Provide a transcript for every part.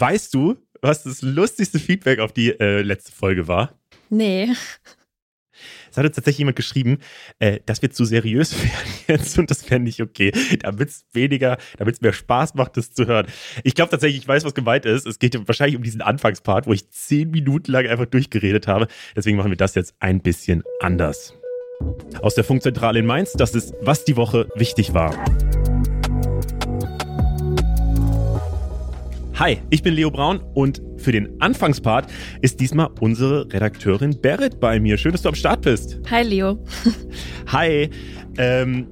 weißt du, was das lustigste Feedback auf die äh, letzte Folge war? Nee. Es hat uns tatsächlich jemand geschrieben, äh, dass wir zu seriös werden jetzt und das wäre nicht okay. Damit es weniger, damit es mehr Spaß macht, das zu hören. Ich glaube tatsächlich, ich weiß, was gemeint ist. Es geht wahrscheinlich um diesen Anfangspart, wo ich zehn Minuten lang einfach durchgeredet habe. Deswegen machen wir das jetzt ein bisschen anders. Aus der Funkzentrale in Mainz, das ist, was die Woche wichtig war. Hi, ich bin Leo Braun und für den Anfangspart ist diesmal unsere Redakteurin Berit bei mir. Schön, dass du am Start bist. Hi, Leo. Hi. Ähm,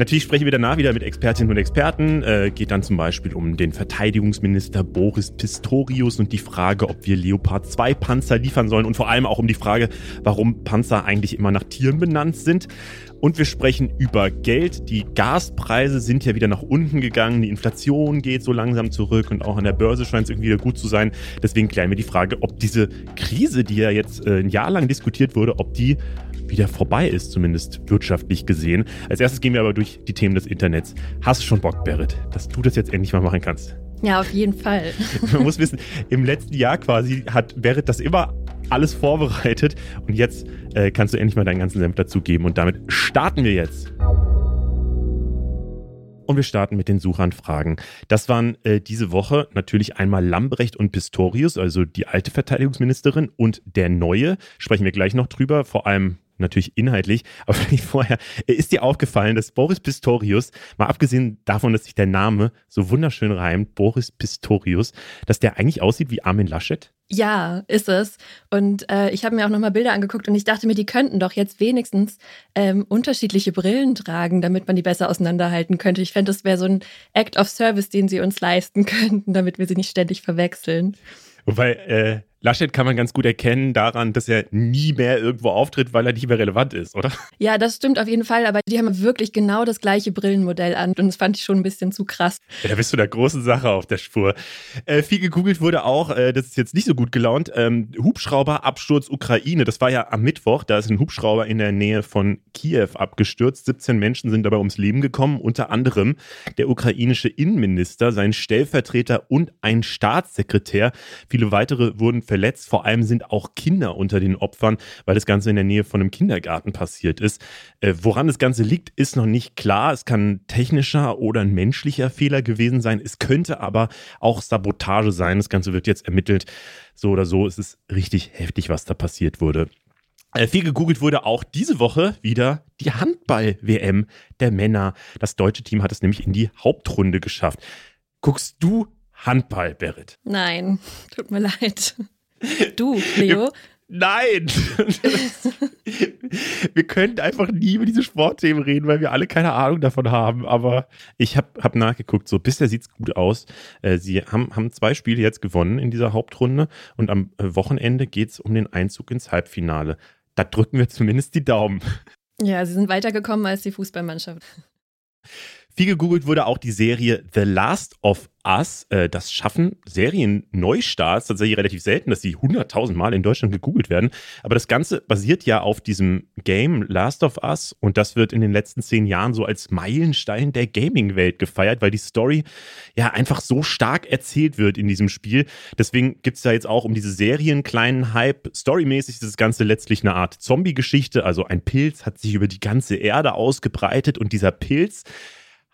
Natürlich sprechen wir danach wieder mit Expertinnen und Experten. Äh, geht dann zum Beispiel um den Verteidigungsminister Boris Pistorius und die Frage, ob wir Leopard 2 Panzer liefern sollen und vor allem auch um die Frage, warum Panzer eigentlich immer nach Tieren benannt sind. Und wir sprechen über Geld. Die Gaspreise sind ja wieder nach unten gegangen. Die Inflation geht so langsam zurück und auch an der Börse scheint es irgendwie wieder gut zu sein. Deswegen klären wir die Frage, ob diese Krise, die ja jetzt äh, ein Jahr lang diskutiert wurde, ob die wieder vorbei ist, zumindest wirtschaftlich gesehen. Als erstes gehen wir aber durch die Themen des Internets. Hast du schon Bock, Berit, dass du das jetzt endlich mal machen kannst? Ja, auf jeden Fall. Man muss wissen, im letzten Jahr quasi hat Berit das immer alles vorbereitet und jetzt äh, kannst du endlich mal deinen ganzen Senf dazugeben und damit starten wir jetzt. Und wir starten mit den Suchanfragen. Das waren äh, diese Woche natürlich einmal Lambrecht und Pistorius, also die alte Verteidigungsministerin und der neue. Sprechen wir gleich noch drüber. Vor allem natürlich inhaltlich, aber vielleicht vorher, ist dir aufgefallen, dass Boris Pistorius, mal abgesehen davon, dass sich der Name so wunderschön reimt, Boris Pistorius, dass der eigentlich aussieht wie Armin Laschet? Ja, ist es. Und äh, ich habe mir auch nochmal Bilder angeguckt und ich dachte mir, die könnten doch jetzt wenigstens ähm, unterschiedliche Brillen tragen, damit man die besser auseinanderhalten könnte. Ich fände, das wäre so ein Act of Service, den sie uns leisten könnten, damit wir sie nicht ständig verwechseln. Wobei, äh, Laschet kann man ganz gut erkennen daran, dass er nie mehr irgendwo auftritt, weil er nicht mehr relevant ist, oder? Ja, das stimmt auf jeden Fall, aber die haben wirklich genau das gleiche Brillenmodell an und das fand ich schon ein bisschen zu krass. Ja, da bist du der großen Sache auf der Spur. Äh, viel gegoogelt wurde auch, äh, das ist jetzt nicht so gut gelaunt, ähm, Hubschrauberabsturz Ukraine. Das war ja am Mittwoch, da ist ein Hubschrauber in der Nähe von Kiew abgestürzt. 17 Menschen sind dabei ums Leben gekommen, unter anderem der ukrainische Innenminister, sein Stellvertreter und ein Staatssekretär. Viele weitere wurden verletzt. Vor allem sind auch Kinder unter den Opfern, weil das Ganze in der Nähe von einem Kindergarten passiert ist. Äh, woran das Ganze liegt, ist noch nicht klar. Es kann technischer oder ein menschlicher Fehler gewesen sein. Es könnte aber auch Sabotage sein. Das Ganze wird jetzt ermittelt. So oder so ist es richtig heftig, was da passiert wurde. Äh, viel gegoogelt wurde auch diese Woche wieder die Handball-WM der Männer. Das deutsche Team hat es nämlich in die Hauptrunde geschafft. Guckst du Handball, Berit? Nein, tut mir leid. Du, Leo? Nein! wir können einfach nie über diese Sportthemen reden, weil wir alle keine Ahnung davon haben. Aber ich habe hab nachgeguckt, so bisher sieht es gut aus. Äh, sie haben, haben zwei Spiele jetzt gewonnen in dieser Hauptrunde und am äh, Wochenende geht es um den Einzug ins Halbfinale. Da drücken wir zumindest die Daumen. Ja, sie sind weitergekommen als die Fußballmannschaft. Viel gegoogelt wurde auch die Serie The Last of Us. Äh, das schaffen Serien-Neustarts tatsächlich relativ selten, dass sie 100.000 Mal in Deutschland gegoogelt werden. Aber das Ganze basiert ja auf diesem Game Last of Us und das wird in den letzten zehn Jahren so als Meilenstein der Gaming-Welt gefeiert, weil die Story ja einfach so stark erzählt wird in diesem Spiel. Deswegen gibt es da jetzt auch um diese Serien kleinen Hype. Storymäßig ist das Ganze letztlich eine Art Zombie-Geschichte. Also ein Pilz hat sich über die ganze Erde ausgebreitet und dieser Pilz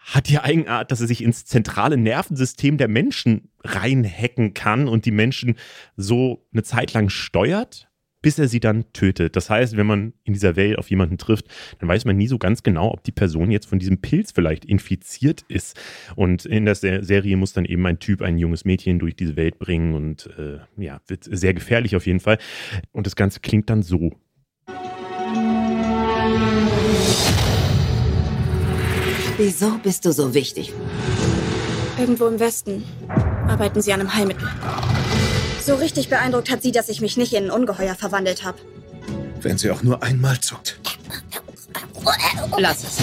hat die Eigenart, dass er sich ins zentrale Nervensystem der Menschen reinhacken kann und die Menschen so eine Zeit lang steuert, bis er sie dann tötet. Das heißt, wenn man in dieser Welt auf jemanden trifft, dann weiß man nie so ganz genau, ob die Person jetzt von diesem Pilz vielleicht infiziert ist. Und in der Serie muss dann eben ein Typ ein junges Mädchen durch diese Welt bringen und äh, ja, wird sehr gefährlich auf jeden Fall. Und das Ganze klingt dann so. Wieso bist du so wichtig? Irgendwo im Westen arbeiten sie an einem Heilmittel. So richtig beeindruckt hat sie, dass ich mich nicht in ein Ungeheuer verwandelt habe. Wenn sie auch nur einmal zuckt. Lass es.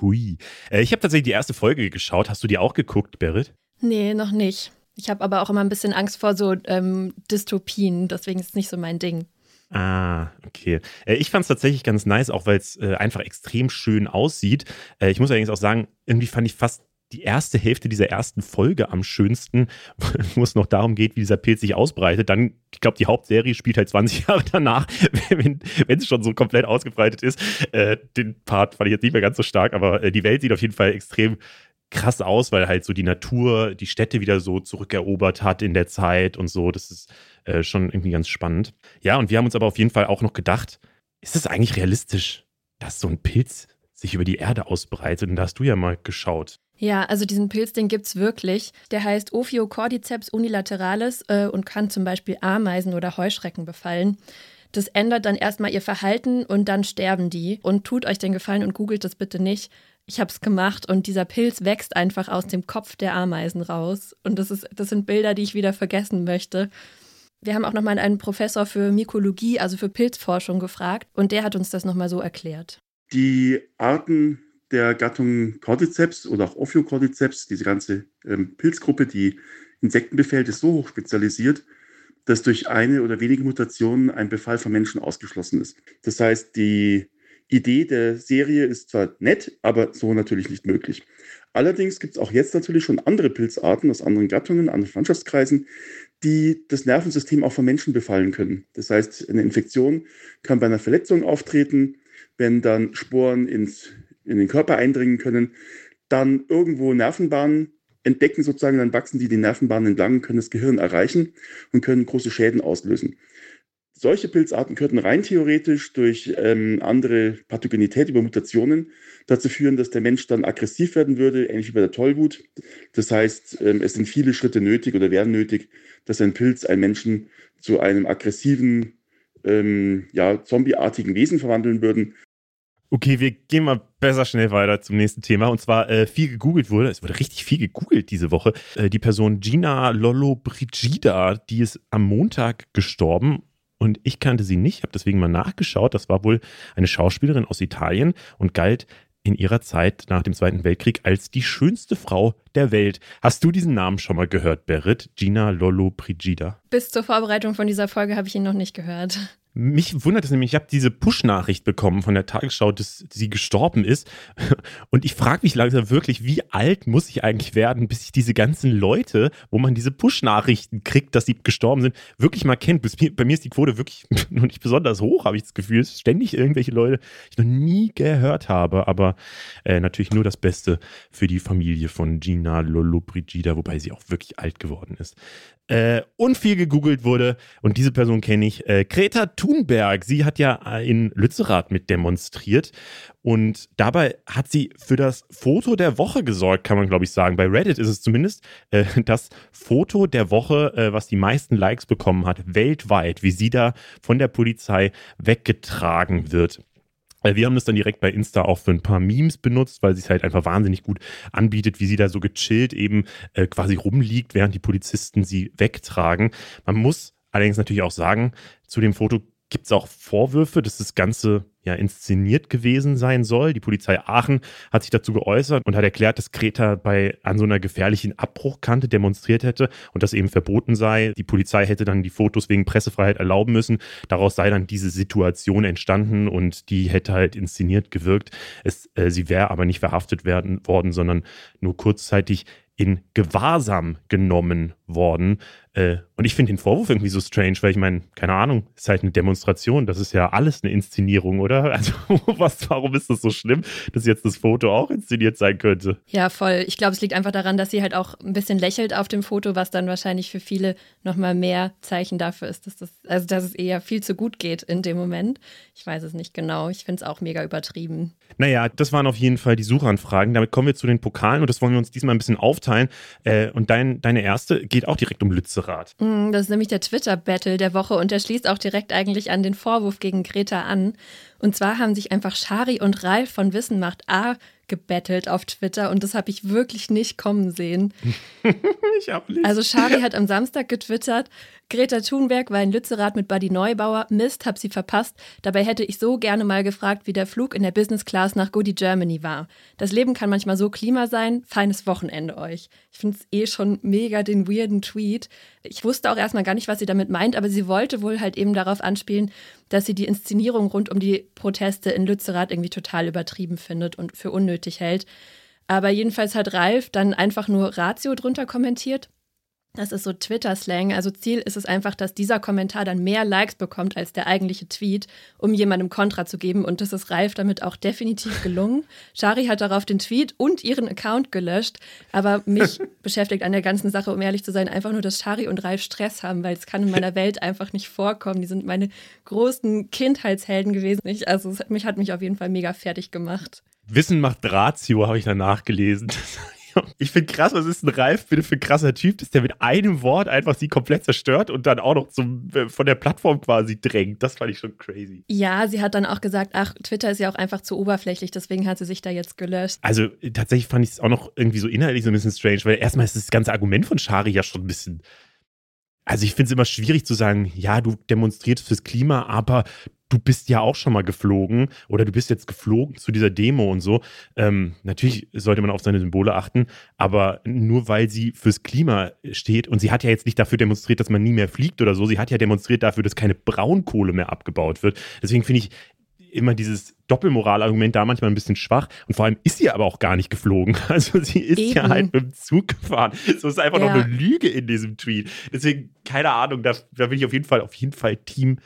Hui. Äh, ich habe tatsächlich die erste Folge geschaut. Hast du die auch geguckt, Berit? Nee, noch nicht. Ich habe aber auch immer ein bisschen Angst vor so ähm, Dystopien, deswegen ist es nicht so mein Ding. Ah, okay. Äh, ich fand es tatsächlich ganz nice, auch weil es äh, einfach extrem schön aussieht. Äh, ich muss allerdings auch sagen, irgendwie fand ich fast die erste Hälfte dieser ersten Folge am schönsten, wo es noch darum geht, wie dieser Pilz sich ausbreitet. Dann, ich glaube, die Hauptserie spielt halt 20 Jahre danach, wenn es schon so komplett ausgebreitet ist. Den Part fand ich jetzt nicht mehr ganz so stark, aber die Welt sieht auf jeden Fall extrem krass aus, weil halt so die Natur die Städte wieder so zurückerobert hat in der Zeit und so. Das ist äh, schon irgendwie ganz spannend. Ja, und wir haben uns aber auf jeden Fall auch noch gedacht, ist es eigentlich realistisch, dass so ein Pilz sich über die Erde ausbreitet? Und da hast du ja mal geschaut. Ja, also diesen Pilz, den gibt es wirklich. Der heißt Ophiocordyceps unilateralis äh, und kann zum Beispiel Ameisen oder Heuschrecken befallen. Das ändert dann erstmal ihr Verhalten und dann sterben die. Und tut euch den Gefallen und googelt das bitte nicht. Ich habe es gemacht und dieser Pilz wächst einfach aus dem Kopf der Ameisen raus. Und das, ist, das sind Bilder, die ich wieder vergessen möchte. Wir haben auch nochmal einen Professor für Mykologie, also für Pilzforschung, gefragt und der hat uns das nochmal so erklärt. Die Arten der Gattung Cordyceps oder auch Ophiocordyceps, diese ganze ähm, Pilzgruppe, die Insekten befällt, ist so hoch spezialisiert, dass durch eine oder wenige Mutationen ein Befall von Menschen ausgeschlossen ist. Das heißt, die Idee der Serie ist zwar nett, aber so natürlich nicht möglich. Allerdings gibt es auch jetzt natürlich schon andere Pilzarten aus anderen Gattungen, anderen Landschaftskreisen, die das Nervensystem auch von Menschen befallen können. Das heißt, eine Infektion kann bei einer Verletzung auftreten, wenn dann Sporen ins in den Körper eindringen können, dann irgendwo Nervenbahnen entdecken sozusagen, dann wachsen die die Nervenbahnen entlang, können das Gehirn erreichen und können große Schäden auslösen. Solche Pilzarten könnten rein theoretisch durch ähm, andere Pathogenität über Mutationen dazu führen, dass der Mensch dann aggressiv werden würde, ähnlich wie bei der Tollwut. Das heißt, ähm, es sind viele Schritte nötig oder wären nötig, dass ein Pilz einen Menschen zu einem aggressiven, ähm, ja, zombieartigen Wesen verwandeln würden. Okay, wir gehen mal besser schnell weiter zum nächsten Thema. Und zwar äh, viel gegoogelt wurde, es wurde richtig viel gegoogelt diese Woche. Äh, die Person Gina Lollobrigida, die ist am Montag gestorben. Und ich kannte sie nicht, habe deswegen mal nachgeschaut. Das war wohl eine Schauspielerin aus Italien und galt in ihrer Zeit nach dem Zweiten Weltkrieg als die schönste Frau der Welt. Hast du diesen Namen schon mal gehört, Berit? Gina Lollobrigida? Bis zur Vorbereitung von dieser Folge habe ich ihn noch nicht gehört. Mich wundert es nämlich, ich habe diese Push-Nachricht bekommen von der Tagesschau, dass sie gestorben ist. Und ich frage mich langsam wirklich, wie alt muss ich eigentlich werden, bis ich diese ganzen Leute, wo man diese Push-Nachrichten kriegt, dass sie gestorben sind, wirklich mal kennt. Bei mir ist die Quote wirklich noch nicht besonders hoch, habe ich das Gefühl. Es ständig irgendwelche Leute, die ich noch nie gehört habe. Aber äh, natürlich nur das Beste für die Familie von Gina Lollobrigida, wobei sie auch wirklich alt geworden ist äh, und viel gegoogelt wurde. Und diese Person kenne ich. Äh, Greta Thunberg, sie hat ja äh, in Lützerath mit demonstriert. Und dabei hat sie für das Foto der Woche gesorgt, kann man glaube ich sagen. Bei Reddit ist es zumindest äh, das Foto der Woche, äh, was die meisten Likes bekommen hat, weltweit, wie sie da von der Polizei weggetragen wird. Wir haben das dann direkt bei Insta auch für ein paar Memes benutzt, weil sie es halt einfach wahnsinnig gut anbietet, wie sie da so gechillt eben äh, quasi rumliegt, während die Polizisten sie wegtragen. Man muss allerdings natürlich auch sagen, zu dem Foto gibt es auch Vorwürfe, dass das Ganze ja inszeniert gewesen sein soll. Die Polizei Aachen hat sich dazu geäußert und hat erklärt, dass Greta bei an so einer gefährlichen Abbruchkante demonstriert hätte und das eben verboten sei. Die Polizei hätte dann die Fotos wegen Pressefreiheit erlauben müssen. Daraus sei dann diese Situation entstanden und die hätte halt inszeniert gewirkt. Es, äh, sie wäre aber nicht verhaftet werden worden, sondern nur kurzzeitig in Gewahrsam genommen worden. Äh, und ich finde den Vorwurf irgendwie so strange, weil ich meine, keine Ahnung, ist halt eine Demonstration, das ist ja alles eine Inszenierung, oder? Also was, warum ist das so schlimm, dass jetzt das Foto auch inszeniert sein könnte? Ja, voll. Ich glaube, es liegt einfach daran, dass sie halt auch ein bisschen lächelt auf dem Foto, was dann wahrscheinlich für viele nochmal mehr Zeichen dafür ist, dass das, also dass es eher viel zu gut geht in dem Moment. Ich weiß es nicht genau. Ich finde es auch mega übertrieben. Naja, das waren auf jeden Fall die Suchanfragen. Damit kommen wir zu den Pokalen und das wollen wir uns diesmal ein bisschen aufteilen. Äh, und dein, deine erste geht auch direkt um Lützerath. Mm, das ist nämlich der Twitter-Battle der Woche und der schließt auch direkt eigentlich an den Vorwurf gegen Greta an. Und zwar haben sich einfach Shari und Ralf von Wissen macht A gebettelt auf Twitter und das habe ich wirklich nicht kommen sehen. ich habe nicht. Also Shari hat am Samstag getwittert, Greta Thunberg war in Lützerath mit Buddy Neubauer. Mist, hab sie verpasst. Dabei hätte ich so gerne mal gefragt, wie der Flug in der Business Class nach Goody Germany war. Das Leben kann manchmal so Klima sein. Feines Wochenende euch. Ich finde es eh schon mega den weirden Tweet. Ich wusste auch erstmal gar nicht, was sie damit meint, aber sie wollte wohl halt eben darauf anspielen, dass sie die Inszenierung rund um die Proteste in Lützerath irgendwie total übertrieben findet und für unnötig hält. Aber jedenfalls hat Ralf dann einfach nur Ratio drunter kommentiert. Das ist so Twitter-Slang. Also Ziel ist es einfach, dass dieser Kommentar dann mehr Likes bekommt als der eigentliche Tweet, um jemandem Kontra zu geben. Und das ist Ralf damit auch definitiv gelungen. Shari hat darauf den Tweet und ihren Account gelöscht. Aber mich beschäftigt an der ganzen Sache, um ehrlich zu sein, einfach nur, dass Shari und Ralf Stress haben, weil es kann in meiner Welt einfach nicht vorkommen. Die sind meine großen Kindheitshelden gewesen. Ich, also es, mich hat mich auf jeden Fall mega fertig gemacht. Wissen macht Ratio, habe ich danach gelesen. Ich finde krass, was ist ein Ralf bitte für ein krasser Typ, dass der mit einem Wort einfach sie komplett zerstört und dann auch noch zum, äh, von der Plattform quasi drängt. Das fand ich schon crazy. Ja, sie hat dann auch gesagt, ach, Twitter ist ja auch einfach zu oberflächlich, deswegen hat sie sich da jetzt gelöscht. Also tatsächlich fand ich es auch noch irgendwie so inhaltlich so ein bisschen strange, weil erstmal ist das ganze Argument von Shari ja schon ein bisschen also ich finde es immer schwierig zu sagen, ja, du demonstrierst fürs Klima, aber du bist ja auch schon mal geflogen oder du bist jetzt geflogen zu dieser Demo und so. Ähm, natürlich sollte man auf seine Symbole achten, aber nur weil sie fürs Klima steht und sie hat ja jetzt nicht dafür demonstriert, dass man nie mehr fliegt oder so, sie hat ja demonstriert dafür, dass keine Braunkohle mehr abgebaut wird. Deswegen finde ich immer dieses Doppelmoralargument da manchmal ein bisschen schwach. Und vor allem ist sie aber auch gar nicht geflogen. Also sie ist Eben. ja halt mit dem Zug gefahren. So ist einfach ja. noch eine Lüge in diesem Tweet. Deswegen, keine Ahnung, da, da bin ich auf jeden Fall, auf jeden Fall Team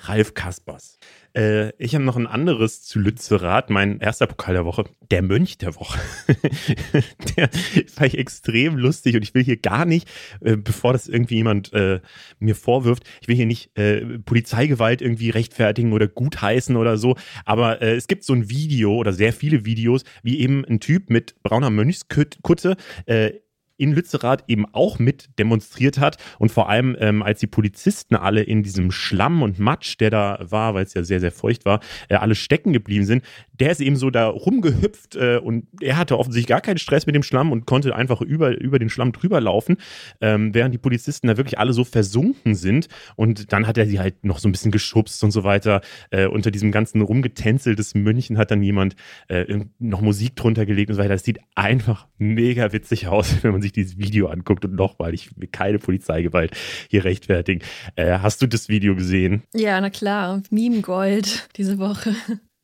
Ralf Kaspers. Äh, ich habe noch ein anderes zu Lützerath, mein erster Pokal der Woche, der Mönch der Woche. der fand ich extrem lustig und ich will hier gar nicht, äh, bevor das irgendwie jemand äh, mir vorwirft, ich will hier nicht äh, Polizeigewalt irgendwie rechtfertigen oder gutheißen oder so, aber äh, es gibt so ein Video oder sehr viele Videos, wie eben ein Typ mit brauner Mönchskutte äh, in Lützerath eben auch mit demonstriert hat und vor allem ähm, als die Polizisten alle in diesem Schlamm und Matsch, der da war, weil es ja sehr, sehr feucht war, äh, alle stecken geblieben sind, der ist eben so da rumgehüpft äh, und er hatte offensichtlich gar keinen Stress mit dem Schlamm und konnte einfach über, über den Schlamm drüber laufen, ähm, während die Polizisten da wirklich alle so versunken sind und dann hat er sie halt noch so ein bisschen geschubst und so weiter. Äh, unter diesem ganzen Rumgetänzel des München hat dann jemand äh, noch Musik drunter gelegt und so weiter. Das sieht einfach mega witzig aus, wenn man sich dieses Video anguckt und nochmal, ich will keine Polizeigewalt hier rechtfertigen. Äh, hast du das Video gesehen? Ja, na klar. Meme Gold diese Woche.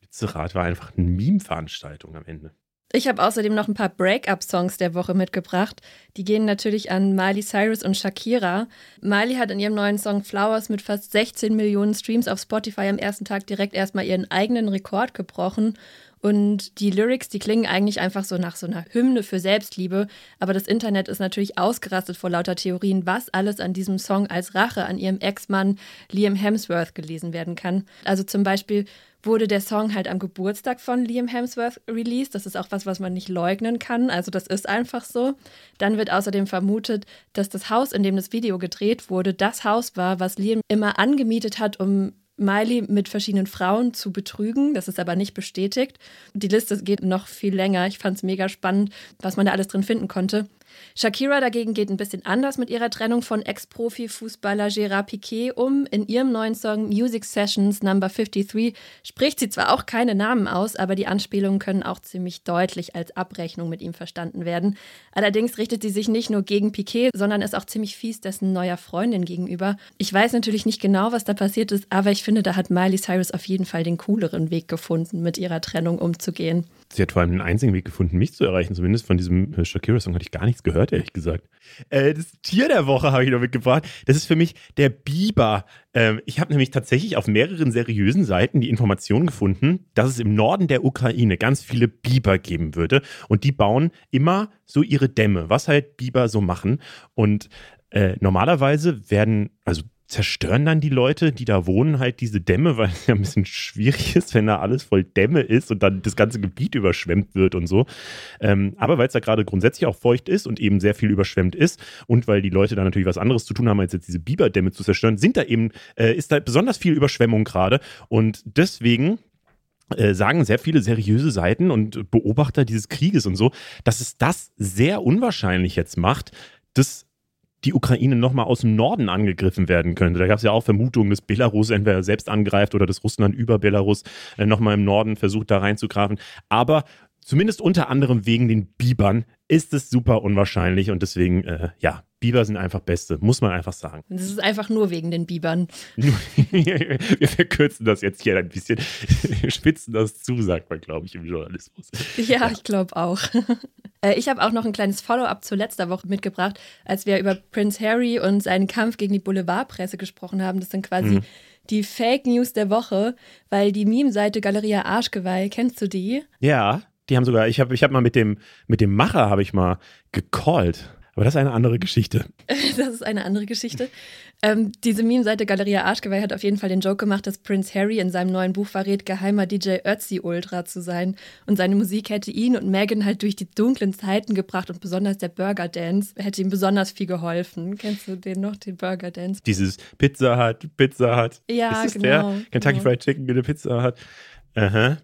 Lützerath war einfach eine Meme-Veranstaltung am Ende. Ich habe außerdem noch ein paar Break-up-Songs der Woche mitgebracht. Die gehen natürlich an Miley Cyrus und Shakira. Miley hat in ihrem neuen Song Flowers mit fast 16 Millionen Streams auf Spotify am ersten Tag direkt erstmal ihren eigenen Rekord gebrochen. Und die Lyrics, die klingen eigentlich einfach so nach so einer Hymne für Selbstliebe. Aber das Internet ist natürlich ausgerastet vor lauter Theorien, was alles an diesem Song als Rache an ihrem Ex-Mann Liam Hemsworth gelesen werden kann. Also zum Beispiel wurde der Song halt am Geburtstag von Liam Hemsworth released. Das ist auch was, was man nicht leugnen kann. Also das ist einfach so. Dann wird außerdem vermutet, dass das Haus, in dem das Video gedreht wurde, das Haus war, was Liam immer angemietet hat, um Miley mit verschiedenen Frauen zu betrügen. Das ist aber nicht bestätigt. Die Liste geht noch viel länger. Ich fand es mega spannend, was man da alles drin finden konnte. Shakira dagegen geht ein bisschen anders mit ihrer Trennung von Ex-Profi-Fußballer Gérard Piquet um. In ihrem neuen Song Music Sessions Number 53 spricht sie zwar auch keine Namen aus, aber die Anspielungen können auch ziemlich deutlich als Abrechnung mit ihm verstanden werden. Allerdings richtet sie sich nicht nur gegen Piquet, sondern ist auch ziemlich fies dessen neuer Freundin gegenüber. Ich weiß natürlich nicht genau, was da passiert ist, aber ich finde, da hat Miley Cyrus auf jeden Fall den cooleren Weg gefunden, mit ihrer Trennung umzugehen. Sie hat vor allem den einzigen Weg gefunden, mich zu erreichen. Zumindest von diesem äh, Shakira-Song hatte ich gar nichts gehört, ehrlich gesagt. Äh, das Tier der Woche habe ich noch mitgebracht. Das ist für mich der Biber. Ähm, ich habe nämlich tatsächlich auf mehreren seriösen Seiten die Information gefunden, dass es im Norden der Ukraine ganz viele Biber geben würde. Und die bauen immer so ihre Dämme, was halt Biber so machen. Und äh, normalerweise werden, also zerstören dann die Leute, die da wohnen, halt diese Dämme, weil es ja ein bisschen schwierig ist, wenn da alles voll Dämme ist und dann das ganze Gebiet überschwemmt wird und so. Ähm, aber weil es da gerade grundsätzlich auch feucht ist und eben sehr viel überschwemmt ist und weil die Leute da natürlich was anderes zu tun haben, als jetzt diese Biberdämme zu zerstören, sind da eben, äh, ist da besonders viel Überschwemmung gerade und deswegen äh, sagen sehr viele seriöse Seiten und Beobachter dieses Krieges und so, dass es das sehr unwahrscheinlich jetzt macht, dass die Ukraine nochmal aus dem Norden angegriffen werden könnte. Da gab es ja auch Vermutungen, dass Belarus entweder selbst angreift oder dass Russland über Belarus äh, nochmal im Norden versucht, da reinzugrafen. Aber zumindest unter anderem wegen den Bibern, ist es super unwahrscheinlich und deswegen, äh, ja, Biber sind einfach Beste, muss man einfach sagen. Das ist einfach nur wegen den Bibern. Wir verkürzen das jetzt hier ein bisschen. Wir spitzen das zu, sagt man, glaube ich, im Journalismus. Ja, ja. ich glaube auch. Äh, ich habe auch noch ein kleines Follow-up zu letzter Woche mitgebracht, als wir über Prince Harry und seinen Kampf gegen die Boulevardpresse gesprochen haben. Das sind quasi mhm. die Fake News der Woche, weil die Meme-Seite Galeria Arschgeweih, kennst du die? Ja, die haben sogar, ich habe ich hab mal mit dem, mit dem Macher, habe ich mal gecallt. Aber das ist eine andere Geschichte. das ist eine andere Geschichte. Ähm, diese Meme-Seite Galeria Arschgeweih hat auf jeden Fall den Joke gemacht, dass Prince Harry in seinem neuen Buch verrät, geheimer DJ Ötzi Ultra zu sein. Und seine Musik hätte ihn und Megan halt durch die dunklen Zeiten gebracht und besonders der Burger Dance hätte ihm besonders viel geholfen. Kennst du den noch, den Burger Dance? Dieses Pizza Hut, Pizza Hut. Ja, ist genau. Der? Kentucky genau. Fried Chicken, bitte Pizza Hut. Aha.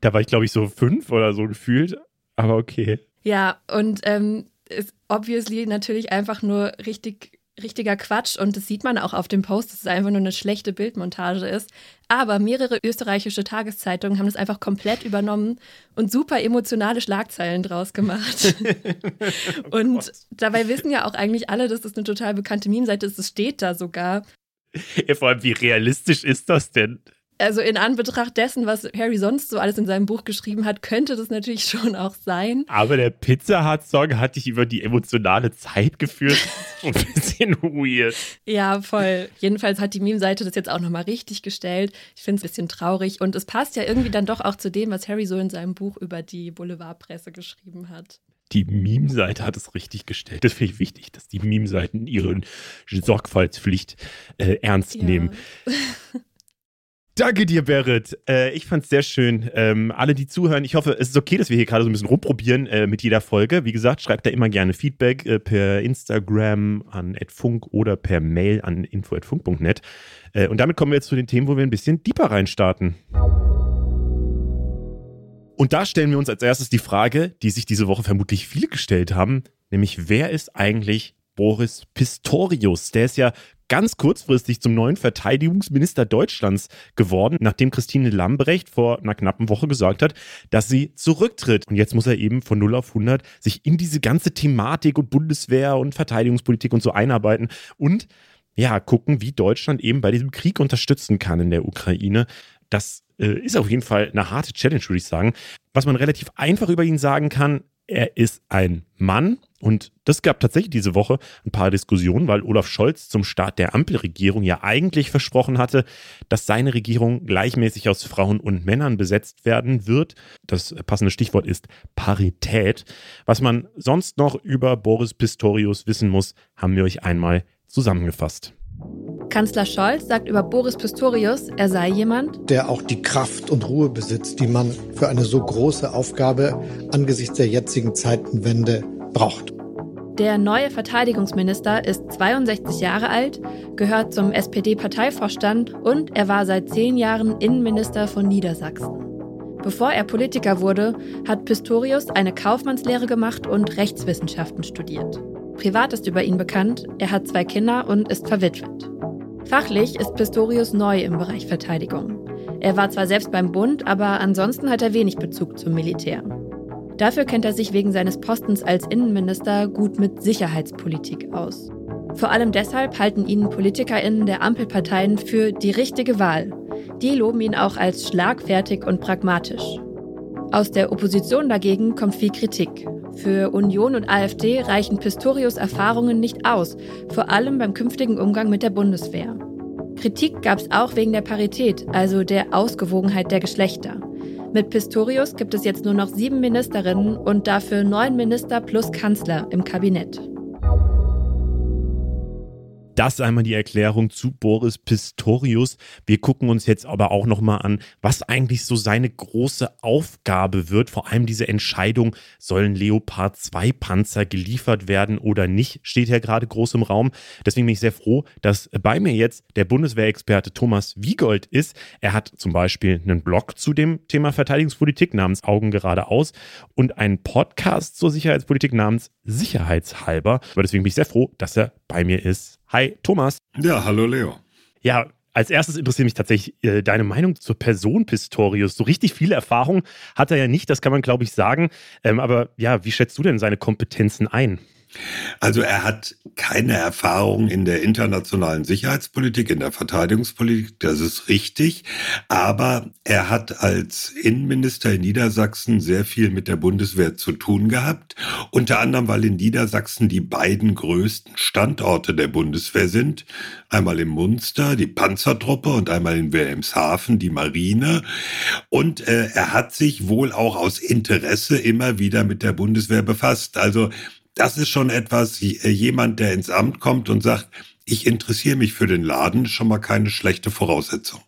Da war ich, glaube ich, so fünf oder so gefühlt. Aber okay. Ja, und ähm, ist obviously natürlich einfach nur richtig richtiger Quatsch und das sieht man auch auf dem Post, dass es einfach nur eine schlechte Bildmontage ist. Aber mehrere österreichische Tageszeitungen haben das einfach komplett übernommen und super emotionale Schlagzeilen draus gemacht. oh und dabei wissen ja auch eigentlich alle, dass das eine total bekannte Meme-Seite ist. Es steht da sogar. Ja, vor allem, wie realistisch ist das denn? Also in Anbetracht dessen, was Harry sonst so alles in seinem Buch geschrieben hat, könnte das natürlich schon auch sein. Aber der Pizza Hut Song hat dich über die emotionale Zeit geführt. ein bisschen weird. Ja, voll. Jedenfalls hat die Meme-Seite das jetzt auch nochmal richtig gestellt. Ich finde es ein bisschen traurig und es passt ja irgendwie dann doch auch zu dem, was Harry so in seinem Buch über die Boulevardpresse geschrieben hat die Meme-Seite hat es richtig gestellt. Das finde ich wichtig, dass die Meme-Seiten ihre Sorgfaltspflicht äh, ernst ja. nehmen. Danke dir, Berit. Äh, ich fand es sehr schön. Ähm, alle, die zuhören, ich hoffe, es ist okay, dass wir hier gerade so ein bisschen rumprobieren äh, mit jeder Folge. Wie gesagt, schreibt da immer gerne Feedback äh, per Instagram an @funk oder per Mail an info@funk.net. Äh, und damit kommen wir jetzt zu den Themen, wo wir ein bisschen deeper reinstarten. Und da stellen wir uns als erstes die Frage, die sich diese Woche vermutlich viele gestellt haben, nämlich wer ist eigentlich Boris Pistorius? Der ist ja ganz kurzfristig zum neuen Verteidigungsminister Deutschlands geworden, nachdem Christine Lambrecht vor einer knappen Woche gesagt hat, dass sie zurücktritt. Und jetzt muss er eben von 0 auf 100 sich in diese ganze Thematik und Bundeswehr und Verteidigungspolitik und so einarbeiten und ja, gucken, wie Deutschland eben bei diesem Krieg unterstützen kann in der Ukraine. Das äh, ist auf jeden Fall eine harte Challenge, würde ich sagen. Was man relativ einfach über ihn sagen kann, er ist ein Mann und das gab tatsächlich diese Woche ein paar Diskussionen, weil Olaf Scholz zum Start der Ampelregierung ja eigentlich versprochen hatte, dass seine Regierung gleichmäßig aus Frauen und Männern besetzt werden wird. Das passende Stichwort ist Parität. Was man sonst noch über Boris Pistorius wissen muss, haben wir euch einmal zusammengefasst. Kanzler Scholz sagt über Boris Pistorius, er sei jemand, der auch die Kraft und Ruhe besitzt, die man für eine so große Aufgabe angesichts der jetzigen Zeitenwende braucht. Der neue Verteidigungsminister ist 62 Jahre alt, gehört zum SPD-Parteivorstand und er war seit zehn Jahren Innenminister von Niedersachsen. Bevor er Politiker wurde, hat Pistorius eine Kaufmannslehre gemacht und Rechtswissenschaften studiert. Privat ist über ihn bekannt, er hat zwei Kinder und ist verwitwet. Fachlich ist Pistorius neu im Bereich Verteidigung. Er war zwar selbst beim Bund, aber ansonsten hat er wenig Bezug zum Militär. Dafür kennt er sich wegen seines Postens als Innenminister gut mit Sicherheitspolitik aus. Vor allem deshalb halten ihn PolitikerInnen der Ampelparteien für die richtige Wahl. Die loben ihn auch als schlagfertig und pragmatisch. Aus der Opposition dagegen kommt viel Kritik. Für Union und AfD reichen Pistorius Erfahrungen nicht aus, vor allem beim künftigen Umgang mit der Bundeswehr. Kritik gab es auch wegen der Parität, also der Ausgewogenheit der Geschlechter. Mit Pistorius gibt es jetzt nur noch sieben Ministerinnen und dafür neun Minister plus Kanzler im Kabinett. Das einmal die Erklärung zu Boris Pistorius. Wir gucken uns jetzt aber auch nochmal an, was eigentlich so seine große Aufgabe wird. Vor allem diese Entscheidung, sollen Leopard 2 Panzer geliefert werden oder nicht, steht ja gerade groß im Raum. Deswegen bin ich sehr froh, dass bei mir jetzt der Bundeswehrexperte Thomas Wiegold ist. Er hat zum Beispiel einen Blog zu dem Thema Verteidigungspolitik namens Augen geradeaus und einen Podcast zur Sicherheitspolitik namens Sicherheitshalber. Aber deswegen bin ich sehr froh, dass er bei mir ist. Hi, Thomas. Ja, hallo Leo. Ja, Als erstes interessiert mich tatsächlich äh, deine Meinung zur Person Pistorius. So richtig viele Erfahrungen hat er ja nicht, das kann man glaube ich sagen. Ähm, aber ja, wie schätzt du denn seine Kompetenzen ein? Also er hat keine Erfahrung in der internationalen Sicherheitspolitik, in der Verteidigungspolitik, das ist richtig. Aber er hat als Innenminister in Niedersachsen sehr viel mit der Bundeswehr zu tun gehabt. Unter anderem, weil in Niedersachsen die beiden größten Standorte der Bundeswehr sind. Einmal in Munster die Panzertruppe und einmal in Wilhelmshaven die Marine. Und äh, er hat sich wohl auch aus Interesse immer wieder mit der Bundeswehr befasst. Also das ist schon etwas, äh, jemand, der ins Amt kommt und sagt, ich interessiere mich für den Laden, schon mal keine schlechte Voraussetzung.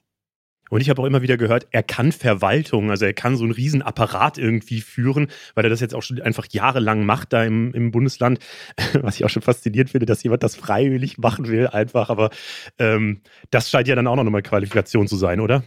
Und ich habe auch immer wieder gehört, er kann Verwaltung, also er kann so einen riesen Apparat irgendwie führen, weil er das jetzt auch schon einfach jahrelang macht da im, im Bundesland. Was ich auch schon faszinierend finde, dass jemand das freiwillig machen will, einfach. Aber ähm, das scheint ja dann auch noch eine Qualifikation zu sein, oder?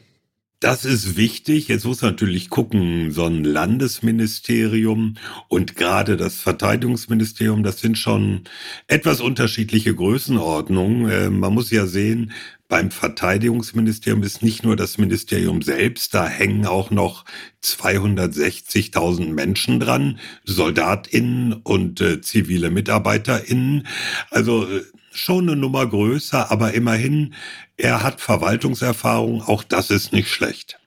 Das ist wichtig. Jetzt muss man natürlich gucken, so ein Landesministerium und gerade das Verteidigungsministerium, das sind schon etwas unterschiedliche Größenordnungen. Äh, man muss ja sehen, beim Verteidigungsministerium ist nicht nur das Ministerium selbst, da hängen auch noch 260.000 Menschen dran, Soldatinnen und äh, zivile Mitarbeiterinnen. Also äh, schon eine Nummer größer, aber immerhin, er hat Verwaltungserfahrung, auch das ist nicht schlecht.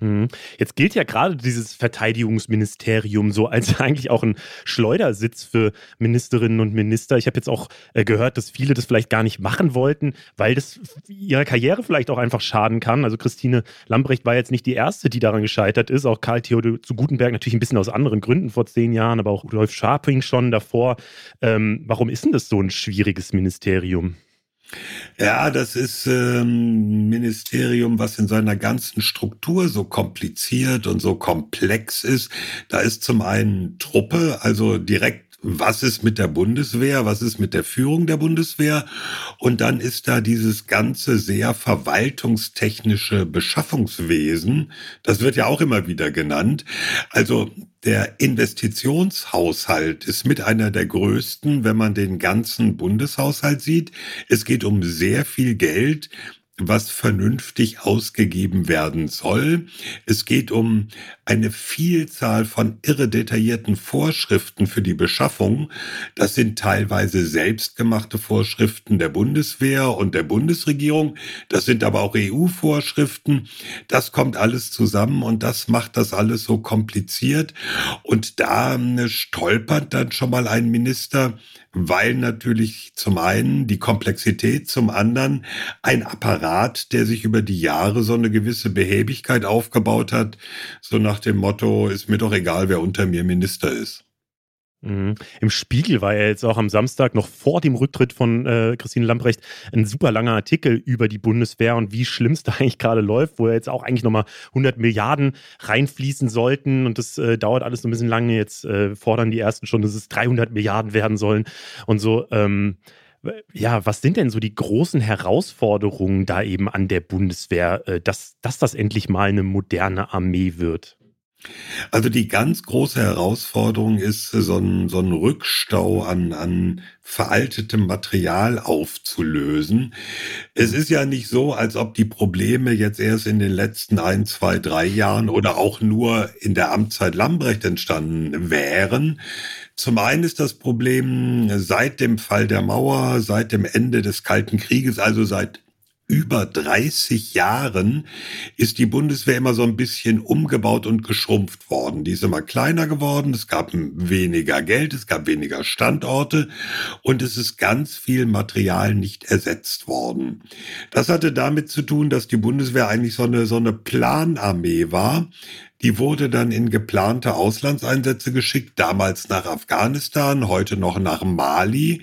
Mhm. Jetzt gilt ja gerade dieses Verteidigungsministerium so als eigentlich auch ein Schleudersitz für Ministerinnen und Minister. Ich habe jetzt auch äh, gehört, dass viele das vielleicht gar nicht machen wollten, weil das ihrer Karriere vielleicht auch einfach schaden kann. Also Christine Lambrecht war jetzt nicht die erste, die daran gescheitert ist. Auch Karl Theodor zu Gutenberg natürlich ein bisschen aus anderen Gründen vor zehn Jahren, aber auch Rudolf Scharping schon davor. Ähm, warum ist denn das so ein schwieriges Ministerium? Ja, das ist ähm, Ministerium, was in seiner ganzen Struktur so kompliziert und so komplex ist. Da ist zum einen Truppe, also direkt was ist mit der Bundeswehr, was ist mit der Führung der Bundeswehr und dann ist da dieses ganze sehr verwaltungstechnische Beschaffungswesen, das wird ja auch immer wieder genannt. Also der Investitionshaushalt ist mit einer der größten, wenn man den ganzen Bundeshaushalt sieht. Es geht um sehr viel Geld, was vernünftig ausgegeben werden soll. Es geht um eine Vielzahl von irre detaillierten Vorschriften für die Beschaffung. Das sind teilweise selbstgemachte Vorschriften der Bundeswehr und der Bundesregierung. Das sind aber auch EU-Vorschriften. Das kommt alles zusammen und das macht das alles so kompliziert. Und da äh, stolpert dann schon mal ein Minister, weil natürlich zum einen die Komplexität, zum anderen ein Apparat, der sich über die Jahre so eine gewisse Behäbigkeit aufgebaut hat, so nach dem Motto, ist mir doch egal, wer unter mir Minister ist. Mhm. Im Spiegel war ja jetzt auch am Samstag noch vor dem Rücktritt von äh, Christine Lamprecht ein super langer Artikel über die Bundeswehr und wie schlimm es da eigentlich gerade läuft, wo ja jetzt auch eigentlich nochmal 100 Milliarden reinfließen sollten und das äh, dauert alles so ein bisschen lange. Jetzt äh, fordern die ersten schon, dass es 300 Milliarden werden sollen und so. Ähm, ja, was sind denn so die großen Herausforderungen da eben an der Bundeswehr, äh, dass, dass das endlich mal eine moderne Armee wird? Also die ganz große Herausforderung ist, so einen, so einen Rückstau an, an veraltetem Material aufzulösen. Es ist ja nicht so, als ob die Probleme jetzt erst in den letzten ein, zwei, drei Jahren oder auch nur in der Amtszeit Lambrecht entstanden wären. Zum einen ist das Problem seit dem Fall der Mauer, seit dem Ende des Kalten Krieges, also seit über 30 Jahren ist die Bundeswehr immer so ein bisschen umgebaut und geschrumpft worden. Die ist immer kleiner geworden, es gab weniger Geld, es gab weniger Standorte und es ist ganz viel Material nicht ersetzt worden. Das hatte damit zu tun, dass die Bundeswehr eigentlich so eine, so eine Planarmee war, die wurde dann in geplante Auslandseinsätze geschickt, damals nach Afghanistan, heute noch nach Mali.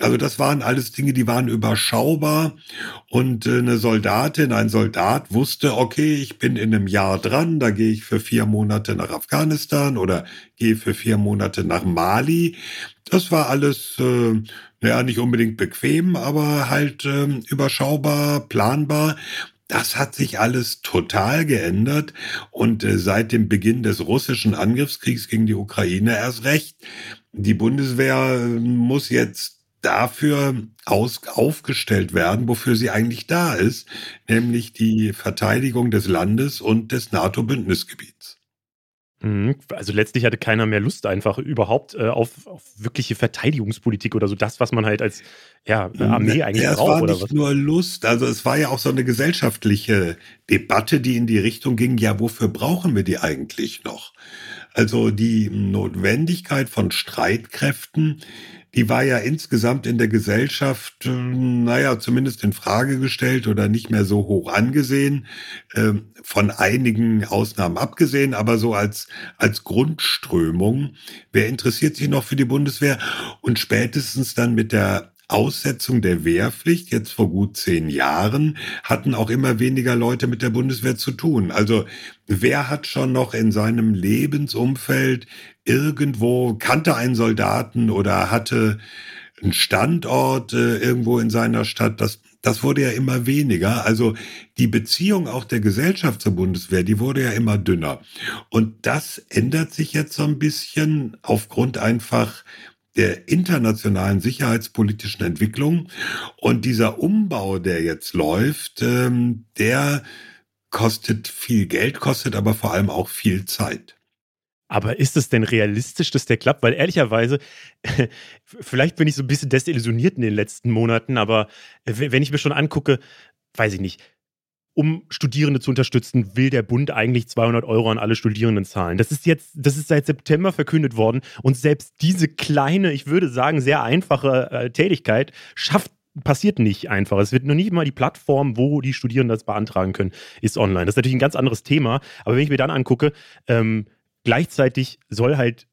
Also das waren alles Dinge, die waren überschaubar und äh, eine Soldatin, ein Soldat wusste, okay, ich bin in einem Jahr dran, da gehe ich für vier Monate nach Afghanistan oder gehe für vier Monate nach Mali. Das war alles, äh, naja, nicht unbedingt bequem, aber halt äh, überschaubar, planbar. Das hat sich alles total geändert und äh, seit dem Beginn des russischen Angriffskriegs gegen die Ukraine erst recht. Die Bundeswehr muss jetzt dafür aus, aufgestellt werden, wofür sie eigentlich da ist, nämlich die Verteidigung des Landes und des NATO-Bündnisgebiets. Mhm. Also letztlich hatte keiner mehr Lust einfach überhaupt äh, auf, auf, wirkliche Verteidigungspolitik oder so das, was man halt als ja, Armee eigentlich ja, es braucht. Es war oder nicht was? nur Lust, also es war ja auch so eine gesellschaftliche Debatte, die in die Richtung ging, ja, wofür brauchen wir die eigentlich noch? Also die Notwendigkeit von Streitkräften, die war ja insgesamt in der Gesellschaft, äh, naja, zumindest in Frage gestellt oder nicht mehr so hoch angesehen, äh, von einigen Ausnahmen abgesehen, aber so als, als Grundströmung. Wer interessiert sich noch für die Bundeswehr? Und spätestens dann mit der Aussetzung der Wehrpflicht, jetzt vor gut zehn Jahren, hatten auch immer weniger Leute mit der Bundeswehr zu tun. Also wer hat schon noch in seinem Lebensumfeld irgendwo, kannte einen Soldaten oder hatte einen Standort äh, irgendwo in seiner Stadt? Das, das wurde ja immer weniger. Also die Beziehung auch der Gesellschaft zur Bundeswehr, die wurde ja immer dünner. Und das ändert sich jetzt so ein bisschen aufgrund einfach der internationalen sicherheitspolitischen Entwicklung. Und dieser Umbau, der jetzt läuft, ähm, der kostet viel Geld, kostet aber vor allem auch viel Zeit. Aber ist es denn realistisch, dass der klappt? Weil ehrlicherweise, vielleicht bin ich so ein bisschen desillusioniert in den letzten Monaten, aber wenn ich mir schon angucke, weiß ich nicht, um Studierende zu unterstützen, will der Bund eigentlich 200 Euro an alle Studierenden zahlen. Das ist jetzt, das ist seit September verkündet worden und selbst diese kleine, ich würde sagen, sehr einfache äh, Tätigkeit schafft passiert nicht einfach. Es wird noch nicht mal die Plattform, wo die Studierenden das beantragen können, ist online. Das ist natürlich ein ganz anderes Thema. Aber wenn ich mir dann angucke, ähm, gleichzeitig soll halt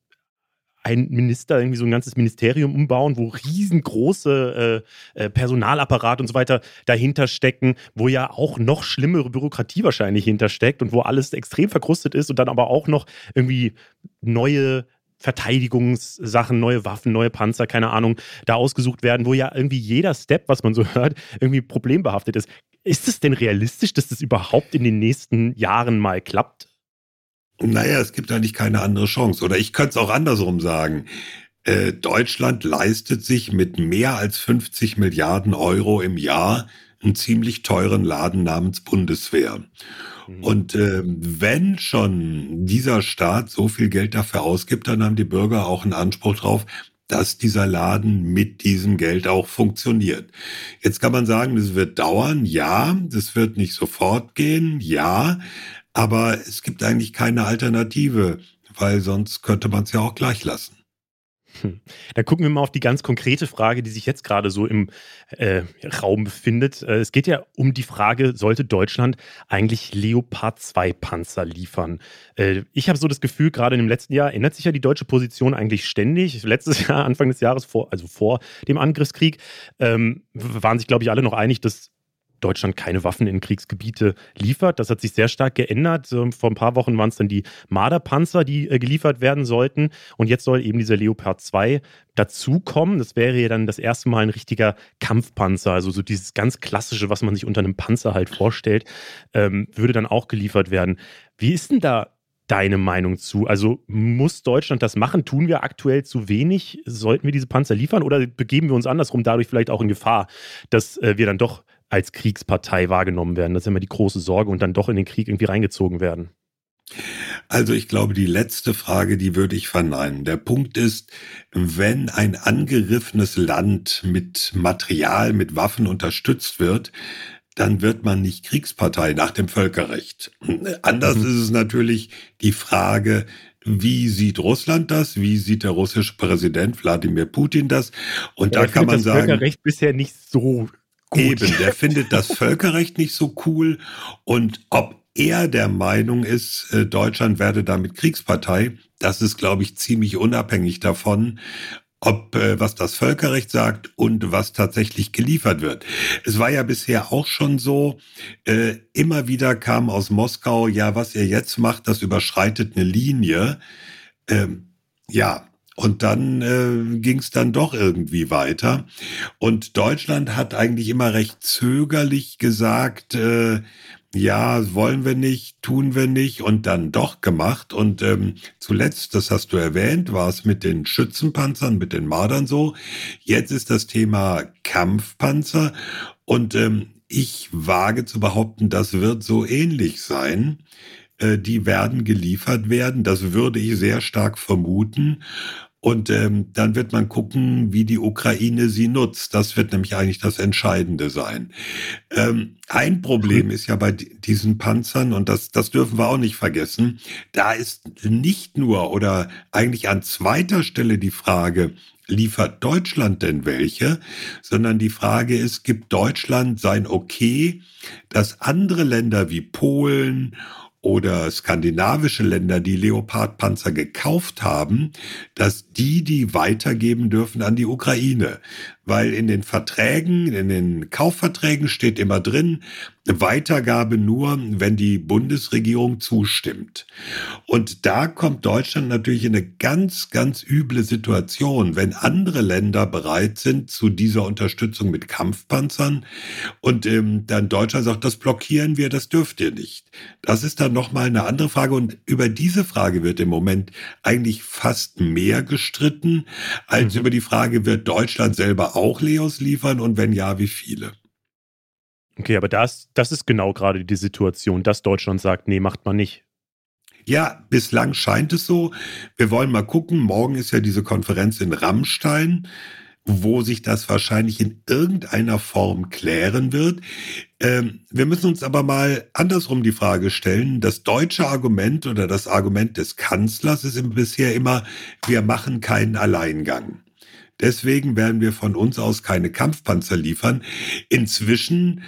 ein Minister irgendwie so ein ganzes Ministerium umbauen, wo riesengroße äh, äh, Personalapparat und so weiter dahinter stecken, wo ja auch noch schlimmere Bürokratie wahrscheinlich hintersteckt und wo alles extrem verkrustet ist und dann aber auch noch irgendwie neue Verteidigungssachen, neue Waffen, neue Panzer, keine Ahnung, da ausgesucht werden, wo ja irgendwie jeder Step, was man so hört, irgendwie problembehaftet ist. Ist es denn realistisch, dass das überhaupt in den nächsten Jahren mal klappt? Naja, es gibt eigentlich keine andere Chance. Oder ich könnte es auch andersrum sagen. Äh, Deutschland leistet sich mit mehr als 50 Milliarden Euro im Jahr einen ziemlich teuren Laden namens Bundeswehr. Mhm. Und äh, wenn schon dieser Staat so viel Geld dafür ausgibt, dann haben die Bürger auch einen Anspruch drauf, dass dieser Laden mit diesem Geld auch funktioniert. Jetzt kann man sagen, das wird dauern, ja, das wird nicht sofort gehen, ja, aber es gibt eigentlich keine Alternative, weil sonst könnte man es ja auch gleich lassen. Hm. Dann gucken wir mal auf die ganz konkrete Frage, die sich jetzt gerade so im äh, Raum befindet. Äh, es geht ja um die Frage, sollte Deutschland eigentlich Leopard 2 Panzer liefern? Äh, ich habe so das Gefühl, gerade im letzten Jahr ändert sich ja die deutsche Position eigentlich ständig. Letztes Jahr, Anfang des Jahres, vor, also vor dem Angriffskrieg, ähm, waren sich, glaube ich, alle noch einig, dass Deutschland keine Waffen in Kriegsgebiete liefert. Das hat sich sehr stark geändert. Vor ein paar Wochen waren es dann die Marderpanzer, die äh, geliefert werden sollten. Und jetzt soll eben dieser Leopard 2 dazukommen. Das wäre ja dann das erste Mal ein richtiger Kampfpanzer. Also so dieses ganz klassische, was man sich unter einem Panzer halt vorstellt, ähm, würde dann auch geliefert werden. Wie ist denn da deine Meinung zu? Also muss Deutschland das machen? Tun wir aktuell zu wenig? Sollten wir diese Panzer liefern oder begeben wir uns andersrum dadurch vielleicht auch in Gefahr, dass äh, wir dann doch als Kriegspartei wahrgenommen werden. Das ist immer die große Sorge und dann doch in den Krieg irgendwie reingezogen werden. Also ich glaube, die letzte Frage, die würde ich verneinen. Der Punkt ist, wenn ein angegriffenes Land mit Material, mit Waffen unterstützt wird, dann wird man nicht Kriegspartei nach dem Völkerrecht. Anders mhm. ist es natürlich die Frage, wie sieht Russland das? Wie sieht der russische Präsident Wladimir Putin das? Und ja, da kann man das sagen. Völkerrecht bisher nicht so Gut. Eben, der findet das Völkerrecht nicht so cool. Und ob er der Meinung ist, äh, Deutschland werde damit Kriegspartei, das ist, glaube ich, ziemlich unabhängig davon, ob äh, was das Völkerrecht sagt und was tatsächlich geliefert wird. Es war ja bisher auch schon so, äh, immer wieder kam aus Moskau, ja, was ihr jetzt macht, das überschreitet eine Linie. Ähm, ja, Und dann äh, ging es dann doch irgendwie weiter. Und Deutschland hat eigentlich immer recht zögerlich gesagt, äh, ja, wollen wir nicht, tun wir nicht und dann doch gemacht. Und ähm, zuletzt, das hast du erwähnt, war es mit den Schützenpanzern, mit den Mardern so. Jetzt ist das Thema Kampfpanzer und ähm, ich wage zu behaupten, das wird so ähnlich sein. Äh, die werden geliefert werden, das würde ich sehr stark vermuten. Und ähm, dann wird man gucken, wie die Ukraine sie nutzt. Das wird nämlich eigentlich das Entscheidende sein. Ähm, ein Problem ist ja bei diesen Panzern, und das, das dürfen wir auch nicht vergessen, da ist nicht nur oder eigentlich an zweiter Stelle die Frage, liefert Deutschland denn welche, sondern die Frage ist, gibt Deutschland sein Okay, dass andere Länder wie Polen oder skandinavische Länder, die Leopardpanzer gekauft haben, dass die die weitergeben dürfen an die Ukraine. Weil in den Verträgen, in den Kaufverträgen steht immer drin, Weitergabe nur, wenn die Bundesregierung zustimmt. Und da kommt Deutschland natürlich in eine ganz, ganz üble Situation, wenn andere Länder bereit sind zu dieser Unterstützung mit Kampfpanzern und ähm, dann Deutschland sagt, das blockieren wir, das dürft ihr nicht. Das ist dann nochmal eine andere Frage und über diese Frage wird im Moment eigentlich fast mehr gestritten, als mhm. über die Frage, wird Deutschland selber auch Leos liefern und wenn ja, wie viele? Okay, aber das, das ist genau gerade die Situation, dass Deutschland sagt, nee, macht man nicht. Ja, bislang scheint es so. Wir wollen mal gucken. Morgen ist ja diese Konferenz in Rammstein, wo sich das wahrscheinlich in irgendeiner Form klären wird. Ähm, wir müssen uns aber mal andersrum die Frage stellen. Das deutsche Argument oder das Argument des Kanzlers ist bisher immer, wir machen keinen Alleingang. Deswegen werden wir von uns aus keine Kampfpanzer liefern. Inzwischen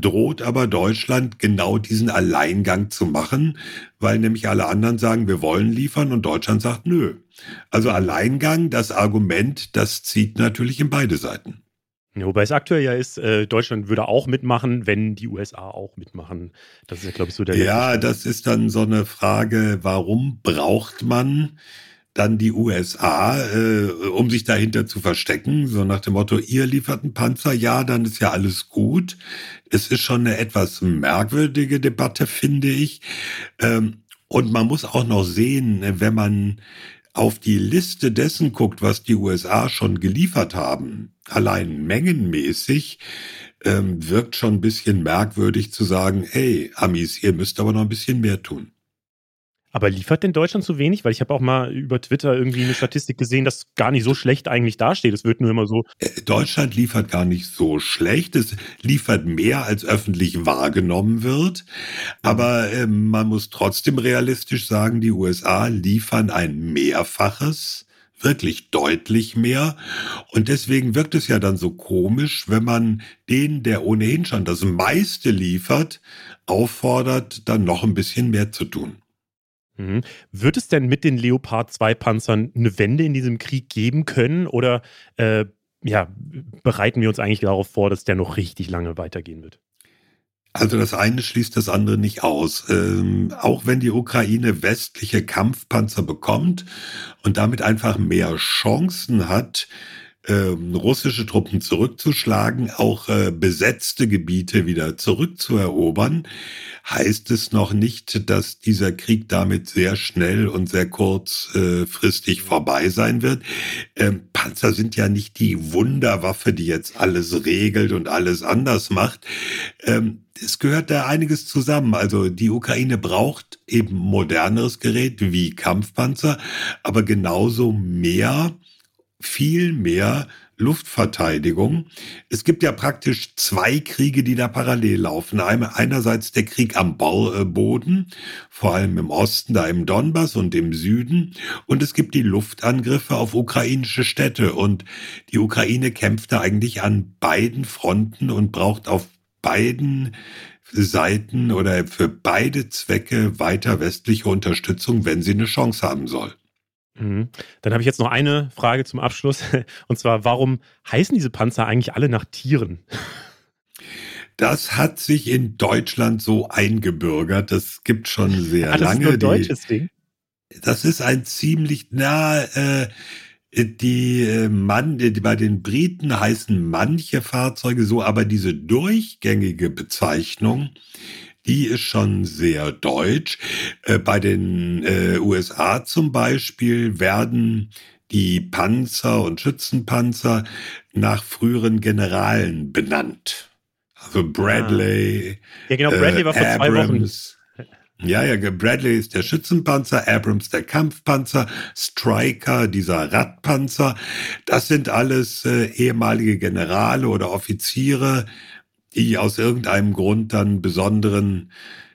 droht aber Deutschland genau diesen Alleingang zu machen, weil nämlich alle anderen sagen, wir wollen liefern und Deutschland sagt, nö. Also Alleingang, das Argument, das zieht natürlich in beide Seiten. Ja, wobei es aktuell ja ist, äh, Deutschland würde auch mitmachen, wenn die USA auch mitmachen. Das ist ja, glaube ich, so der. Ja, das ist dann so eine Frage, warum braucht man dann die USA, äh, um sich dahinter zu verstecken, so nach dem Motto, ihr liefert einen Panzer, ja, dann ist ja alles gut. Es ist schon eine etwas merkwürdige Debatte, finde ich. Ähm, und man muss auch noch sehen, wenn man auf die Liste dessen guckt, was die USA schon geliefert haben, allein mengenmäßig, ähm, wirkt schon ein bisschen merkwürdig zu sagen, hey, Amis, ihr müsst aber noch ein bisschen mehr tun. Aber liefert denn Deutschland zu wenig? Weil ich habe auch mal über Twitter irgendwie eine Statistik gesehen, dass gar nicht so schlecht eigentlich dasteht. Es wird nur immer so. Äh, Deutschland liefert gar nicht so schlecht. Es liefert mehr, als öffentlich wahrgenommen wird. Aber äh, man muss trotzdem realistisch sagen, die USA liefern ein Mehrfaches wirklich deutlich mehr. Und deswegen wirkt es ja dann so komisch, wenn man den, der ohnehin schon das meiste liefert, auffordert, dann noch ein bisschen mehr zu tun. Mhm. Wird es denn mit den Leopard 2 Panzern eine Wende in diesem Krieg geben können oder äh, ja, bereiten wir uns eigentlich darauf vor, dass der noch richtig lange weitergehen wird? Also das eine schließt das andere nicht aus. Ähm, auch wenn die Ukraine westliche Kampfpanzer bekommt und damit einfach mehr Chancen hat, ähm, russische Truppen zurückzuschlagen, auch äh, besetzte Gebiete wieder zurückzuerobern, heißt es noch nicht, dass dieser Krieg damit sehr schnell und sehr kurzfristig vorbei sein wird. Ähm, Panzer sind ja nicht die Wunderwaffe, die jetzt alles regelt und alles anders macht. Ähm, es gehört da einiges zusammen. Also die Ukraine braucht eben moderneres Gerät wie Kampfpanzer, aber genauso mehr viel mehr Luftverteidigung. Es gibt ja praktisch zwei Kriege, die da parallel laufen. Einerseits der Krieg am äh, Boden, vor allem im Osten, da im Donbass und im Süden. Und es gibt die Luftangriffe auf ukrainische Städte. Und die Ukraine kämpft da eigentlich an beiden Fronten und braucht auf beiden Seiten oder für beide Zwecke weiter westliche Unterstützung, wenn sie eine Chance haben soll. Mhm. Dann habe ich jetzt noch eine Frage zum Abschluss. Und zwar, warum heißen diese Panzer eigentlich alle nach Tieren? Das hat sich in Deutschland so eingebürgert. Das gibt schon sehr ah, das lange. Das ist ein deutsches Ding. das ist ein ziemlich, na, äh, die äh, Mann, die, bei den Briten heißen manche Fahrzeuge so, aber diese durchgängige Bezeichnung, die ist schon sehr deutsch. Äh, bei den äh, USA zum Beispiel werden die Panzer und Schützenpanzer nach früheren Generalen benannt. Also Bradley. Ah. Ja, genau, Bradley äh, war vor zwei Wochen. Ja, ja, Bradley ist der Schützenpanzer, Abrams der Kampfpanzer, Striker dieser Radpanzer. Das sind alles äh, ehemalige Generale oder Offiziere, die aus irgendeinem Grund dann besonderen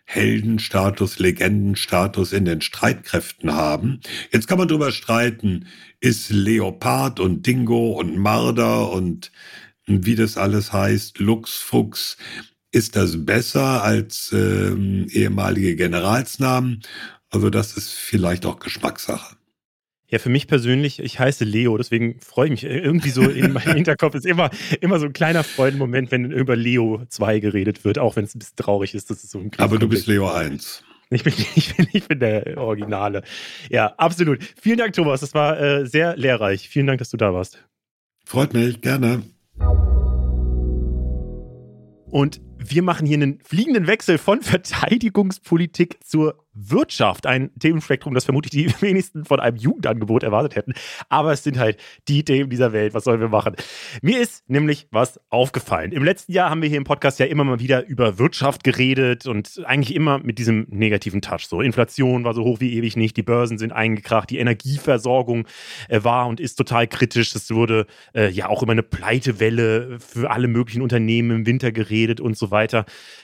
Heldenstatus, Legendenstatus in den Streitkräften haben. Jetzt kann man darüber streiten, ist Leopard und Dingo und Marder und wie das alles heißt, Luchsfuchs, ist das besser als ähm, ehemalige Generalsnamen? Also das ist vielleicht auch Geschmackssache. Ja, für mich persönlich, ich heiße Leo, deswegen freue ich mich. Irgendwie so in meinem Hinterkopf ist immer, immer so ein kleiner Freudenmoment, wenn über Leo 2 geredet wird, auch wenn es ein bisschen traurig ist, dass es so ein Aber du bist Leo 1. Ich bin, ich, bin, ich bin der Originale. Ja, absolut. Vielen Dank, Thomas. Das war äh, sehr lehrreich. Vielen Dank, dass du da warst. Freut mich, gerne. Und wir machen hier einen fliegenden Wechsel von Verteidigungspolitik zur Wirtschaft. Ein Themenspektrum, das vermutlich die wenigsten von einem Jugendangebot erwartet hätten. Aber es sind halt die Themen dieser Welt. Was sollen wir machen? Mir ist nämlich was aufgefallen. Im letzten Jahr haben wir hier im Podcast ja immer mal wieder über Wirtschaft geredet und eigentlich immer mit diesem negativen Touch. So, Inflation war so hoch wie ewig nicht, die Börsen sind eingekracht, die Energieversorgung äh, war und ist total kritisch. Es wurde äh, ja auch immer eine Pleitewelle für alle möglichen Unternehmen im Winter geredet und so weiter.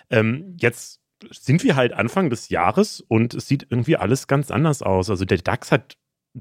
Ähm, jetzt sind wir halt Anfang des Jahres und es sieht irgendwie alles ganz anders aus. Also der DAX hat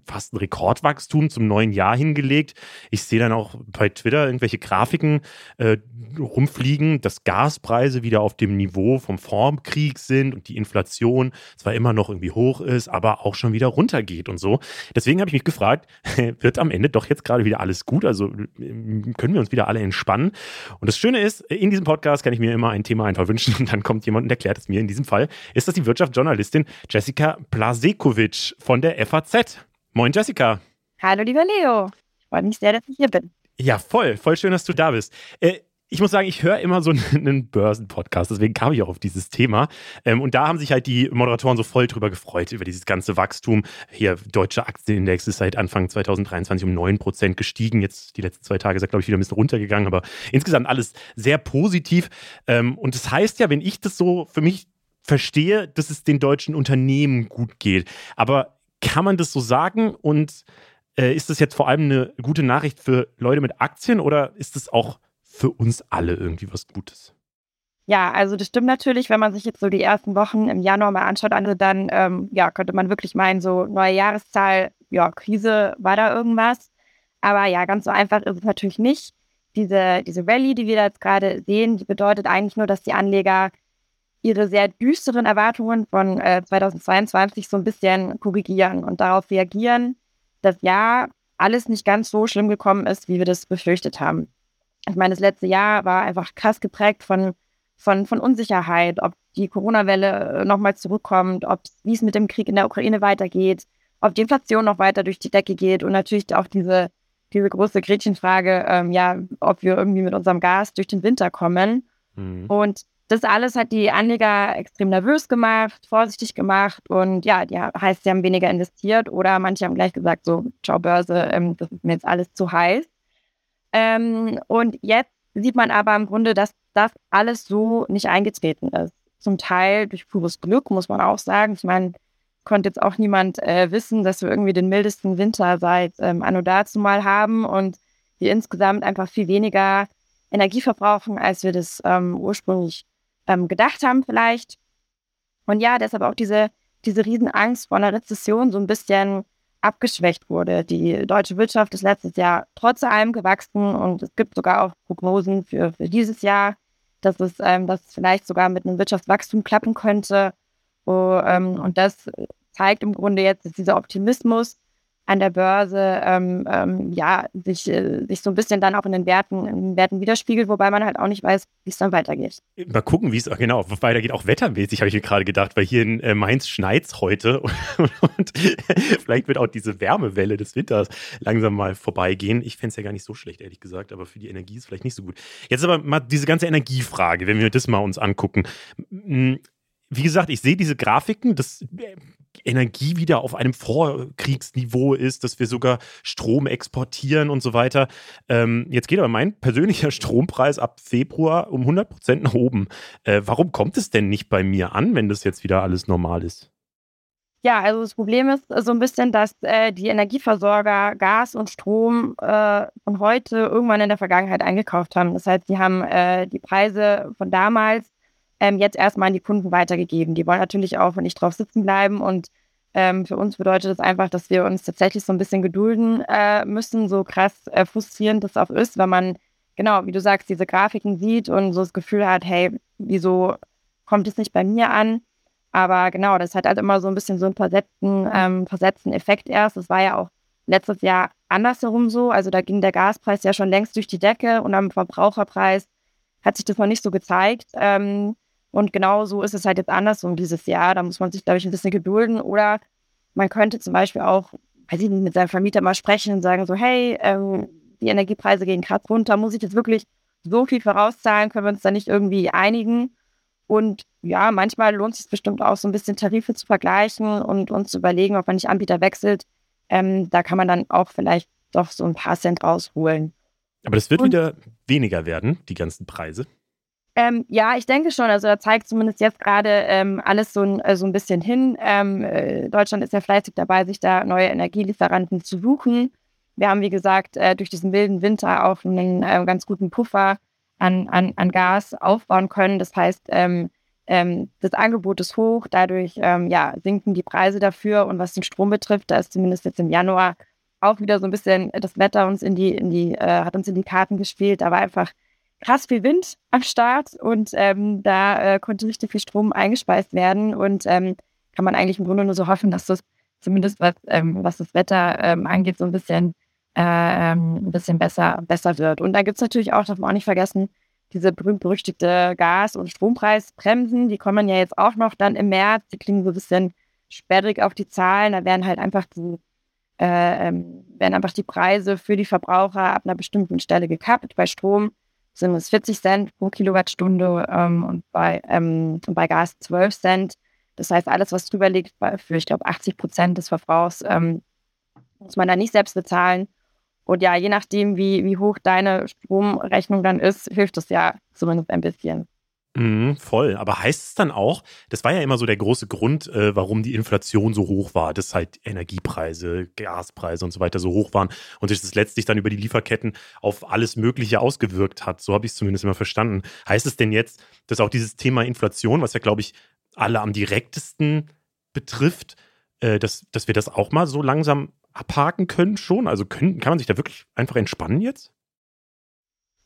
fast ein Rekordwachstum zum neuen Jahr hingelegt. Ich sehe dann auch bei Twitter irgendwelche Grafiken äh, rumfliegen, dass Gaspreise wieder auf dem Niveau vom Formkrieg sind und die Inflation zwar immer noch irgendwie hoch ist, aber auch schon wieder runtergeht und so. Deswegen habe ich mich gefragt, wird am Ende doch jetzt gerade wieder alles gut? Also können wir uns wieder alle entspannen? Und das Schöne ist, in diesem Podcast kann ich mir immer ein Thema einfach wünschen und dann kommt jemand und erklärt es mir. In diesem Fall ist das die Wirtschaftsjournalistin Jessica Plasekovic von der FAZ. Moin Jessica. Hallo lieber Leo. Ich freue mich sehr, dass ich hier bin. Ja, voll. Voll schön, dass du da bist. Äh, ich muss sagen, ich höre immer so einen Börsenpodcast, deswegen kam ich auch auf dieses Thema. Ähm, und da haben sich halt die Moderatoren so voll drüber gefreut, über dieses ganze Wachstum. Hier, deutsche Aktienindex ist seit Anfang 2023 um 9% gestiegen. Jetzt die letzten zwei Tage ist er, glaube ich, wieder ein bisschen runtergegangen, aber insgesamt alles sehr positiv. Ähm, und das heißt ja, wenn ich das so für mich verstehe, dass es den deutschen Unternehmen gut geht. Aber kann man das so sagen? Und äh, ist das jetzt vor allem eine gute Nachricht für Leute mit Aktien oder ist das auch für uns alle irgendwie was Gutes? Ja, also das stimmt natürlich, wenn man sich jetzt so die ersten Wochen im Januar mal anschaut, also dann ähm, ja, könnte man wirklich meinen, so neue Jahreszahl, ja, Krise, war da irgendwas. Aber ja, ganz so einfach ist es natürlich nicht. Diese, diese Rallye, die wir jetzt gerade sehen, die bedeutet eigentlich nur, dass die Anleger ihre sehr düsteren Erwartungen von äh, 2022 so ein bisschen korrigieren und darauf reagieren, dass ja alles nicht ganz so schlimm gekommen ist, wie wir das befürchtet haben. Ich meine, das letzte Jahr war einfach krass geprägt von, von, von Unsicherheit, ob die Corona-Welle äh, nochmal zurückkommt, ob wie es mit dem Krieg in der Ukraine weitergeht, ob die Inflation noch weiter durch die Decke geht und natürlich auch diese, diese große Gretchenfrage, ähm, ja, ob wir irgendwie mit unserem Gas durch den Winter kommen. Mhm. Und das alles hat die Anleger extrem nervös gemacht, vorsichtig gemacht und ja, die heißt, sie haben weniger investiert oder manche haben gleich gesagt, so, ciao Börse, ähm, das ist mir jetzt alles zu heiß. Ähm, und jetzt sieht man aber im Grunde, dass das alles so nicht eingetreten ist. Zum Teil durch pures Glück, muss man auch sagen. Ich meine, konnte jetzt auch niemand äh, wissen, dass wir irgendwie den mildesten Winter seit ähm, Anno dazu mal haben und wir insgesamt einfach viel weniger Energie verbrauchen, als wir das ähm, ursprünglich ähm, gedacht haben vielleicht. Und ja, deshalb auch diese, diese Riesenangst vor einer Rezession so ein bisschen abgeschwächt wurde. Die deutsche Wirtschaft ist letztes Jahr trotz allem gewachsen und es gibt sogar auch Prognosen für, für dieses Jahr, dass es, ähm, dass es vielleicht sogar mit einem Wirtschaftswachstum klappen könnte. Oh, ähm, und das zeigt im Grunde jetzt, dass dieser Optimismus an der Börse ähm, ähm, ja sich, äh, sich so ein bisschen dann auch in den Werten, in den Werten widerspiegelt, wobei man halt auch nicht weiß, wie es dann weitergeht. Mal gucken, wie es genau weitergeht, auch wettermäßig, habe ich mir gerade gedacht, weil hier in äh, Mainz schneit es heute und, und vielleicht wird auch diese Wärmewelle des Winters langsam mal vorbeigehen. Ich fände es ja gar nicht so schlecht, ehrlich gesagt, aber für die Energie ist es vielleicht nicht so gut. Jetzt aber mal diese ganze Energiefrage, wenn wir das mal uns angucken wie gesagt, ich sehe diese Grafiken, dass äh, Energie wieder auf einem Vorkriegsniveau ist, dass wir sogar Strom exportieren und so weiter. Ähm, jetzt geht aber mein persönlicher Strompreis ab Februar um 100 Prozent nach oben. Äh, warum kommt es denn nicht bei mir an, wenn das jetzt wieder alles normal ist? Ja, also das Problem ist so ein bisschen, dass äh, die Energieversorger Gas und Strom äh, von heute irgendwann in der Vergangenheit eingekauft haben. Das heißt, die haben äh, die Preise von damals ähm, jetzt erstmal an die Kunden weitergegeben. Die wollen natürlich auch nicht drauf sitzen bleiben und ähm, für uns bedeutet das einfach, dass wir uns tatsächlich so ein bisschen gedulden äh, müssen, so krass äh, frustrierend das auch ist, wenn man, genau, wie du sagst, diese Grafiken sieht und so das Gefühl hat, hey, wieso kommt es nicht bei mir an? Aber genau, das hat halt immer so ein bisschen so einen versetzten, ähm, versetzten Effekt erst. Das war ja auch letztes Jahr andersherum so. Also da ging der Gaspreis ja schon längst durch die Decke und am Verbraucherpreis hat sich das noch nicht so gezeigt. Ähm, und genau so ist es halt jetzt andersrum dieses Jahr. Da muss man sich, glaube ich, ein bisschen gedulden. Oder man könnte zum Beispiel auch, weiß ich nicht, mit seinem Vermieter mal sprechen und sagen so, hey, ähm, die Energiepreise gehen gerade runter, muss ich jetzt wirklich so viel vorauszahlen, können wir uns da nicht irgendwie einigen? Und ja, manchmal lohnt es sich bestimmt auch so ein bisschen Tarife zu vergleichen und uns zu überlegen, ob man nicht Anbieter wechselt. Ähm, da kann man dann auch vielleicht doch so ein paar Cent rausholen. Aber das wird und, wieder weniger werden, die ganzen Preise. Ähm, ja, ich denke schon. Also da zeigt zumindest jetzt gerade ähm, alles so ein, äh, so ein bisschen hin. Ähm, äh, Deutschland ist ja fleißig dabei, sich da neue Energielieferanten zu suchen. Wir haben, wie gesagt, äh, durch diesen wilden Winter auch einen äh, ganz guten Puffer an, an, an Gas aufbauen können. Das heißt, ähm, ähm, das Angebot ist hoch, dadurch ähm, ja, sinken die Preise dafür. Und was den Strom betrifft, da ist zumindest jetzt im Januar auch wieder so ein bisschen das Wetter uns in die, in die, äh, hat uns in die Karten gespielt. Da war einfach krass viel Wind am Start und ähm, da äh, konnte richtig viel Strom eingespeist werden und ähm, kann man eigentlich im Grunde nur so hoffen, dass das zumindest was, ähm, was das Wetter ähm, angeht, so ein bisschen, äh, ähm, ein bisschen besser, besser wird. Und da gibt es natürlich auch, darf man auch nicht vergessen, diese berühmt-berüchtigte Gas- und Strompreisbremsen, die kommen ja jetzt auch noch dann im März, die klingen so ein bisschen sperrig auf die Zahlen, da werden halt einfach die, äh, ähm, werden einfach die Preise für die Verbraucher ab einer bestimmten Stelle gekappt. Bei Strom sind es 40 Cent pro Kilowattstunde ähm, und bei, ähm, bei Gas 12 Cent. Das heißt, alles, was drüber liegt, für, ich glaube, 80 Prozent des Verbrauchs, ähm, muss man da nicht selbst bezahlen. Und ja, je nachdem, wie, wie hoch deine Stromrechnung dann ist, hilft das ja zumindest ein bisschen. Mhm, voll. Aber heißt es dann auch, das war ja immer so der große Grund, äh, warum die Inflation so hoch war, dass halt Energiepreise, Gaspreise und so weiter so hoch waren und sich das letztlich dann über die Lieferketten auf alles Mögliche ausgewirkt hat. So habe ich es zumindest immer verstanden. Heißt es denn jetzt, dass auch dieses Thema Inflation, was ja, glaube ich, alle am direktesten betrifft, äh, dass, dass wir das auch mal so langsam abhaken können schon? Also können, kann man sich da wirklich einfach entspannen jetzt?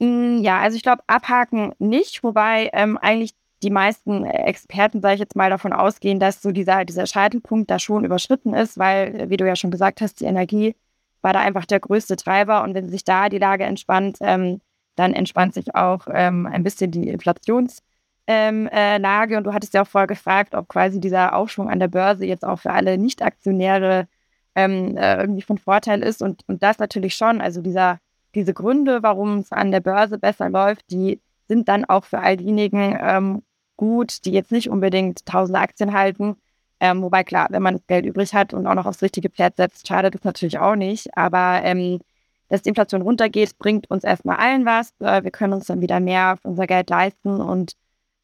Hm, ja, also ich glaube, abhaken nicht, wobei ähm, eigentlich die meisten Experten, sage ich jetzt mal, davon ausgehen, dass so dieser, dieser Scheitelpunkt da schon überschritten ist, weil, wie du ja schon gesagt hast, die Energie war da einfach der größte Treiber und wenn sich da die Lage entspannt, ähm, dann entspannt sich auch ähm, ein bisschen die Inflationslage. Ähm, äh, und du hattest ja auch vorher gefragt, ob quasi dieser Aufschwung an der Börse jetzt auch für alle Nicht-Aktionäre ähm, äh, irgendwie von Vorteil ist und, und das natürlich schon. Also dieser diese Gründe, warum es an der Börse besser läuft, die sind dann auch für all diejenigen ähm, gut, die jetzt nicht unbedingt tausende Aktien halten. Ähm, wobei klar, wenn man das Geld übrig hat und auch noch aufs richtige Pferd setzt, schadet das natürlich auch nicht. Aber ähm, dass die Inflation runtergeht, bringt uns erstmal allen was. Äh, wir können uns dann wieder mehr auf unser Geld leisten und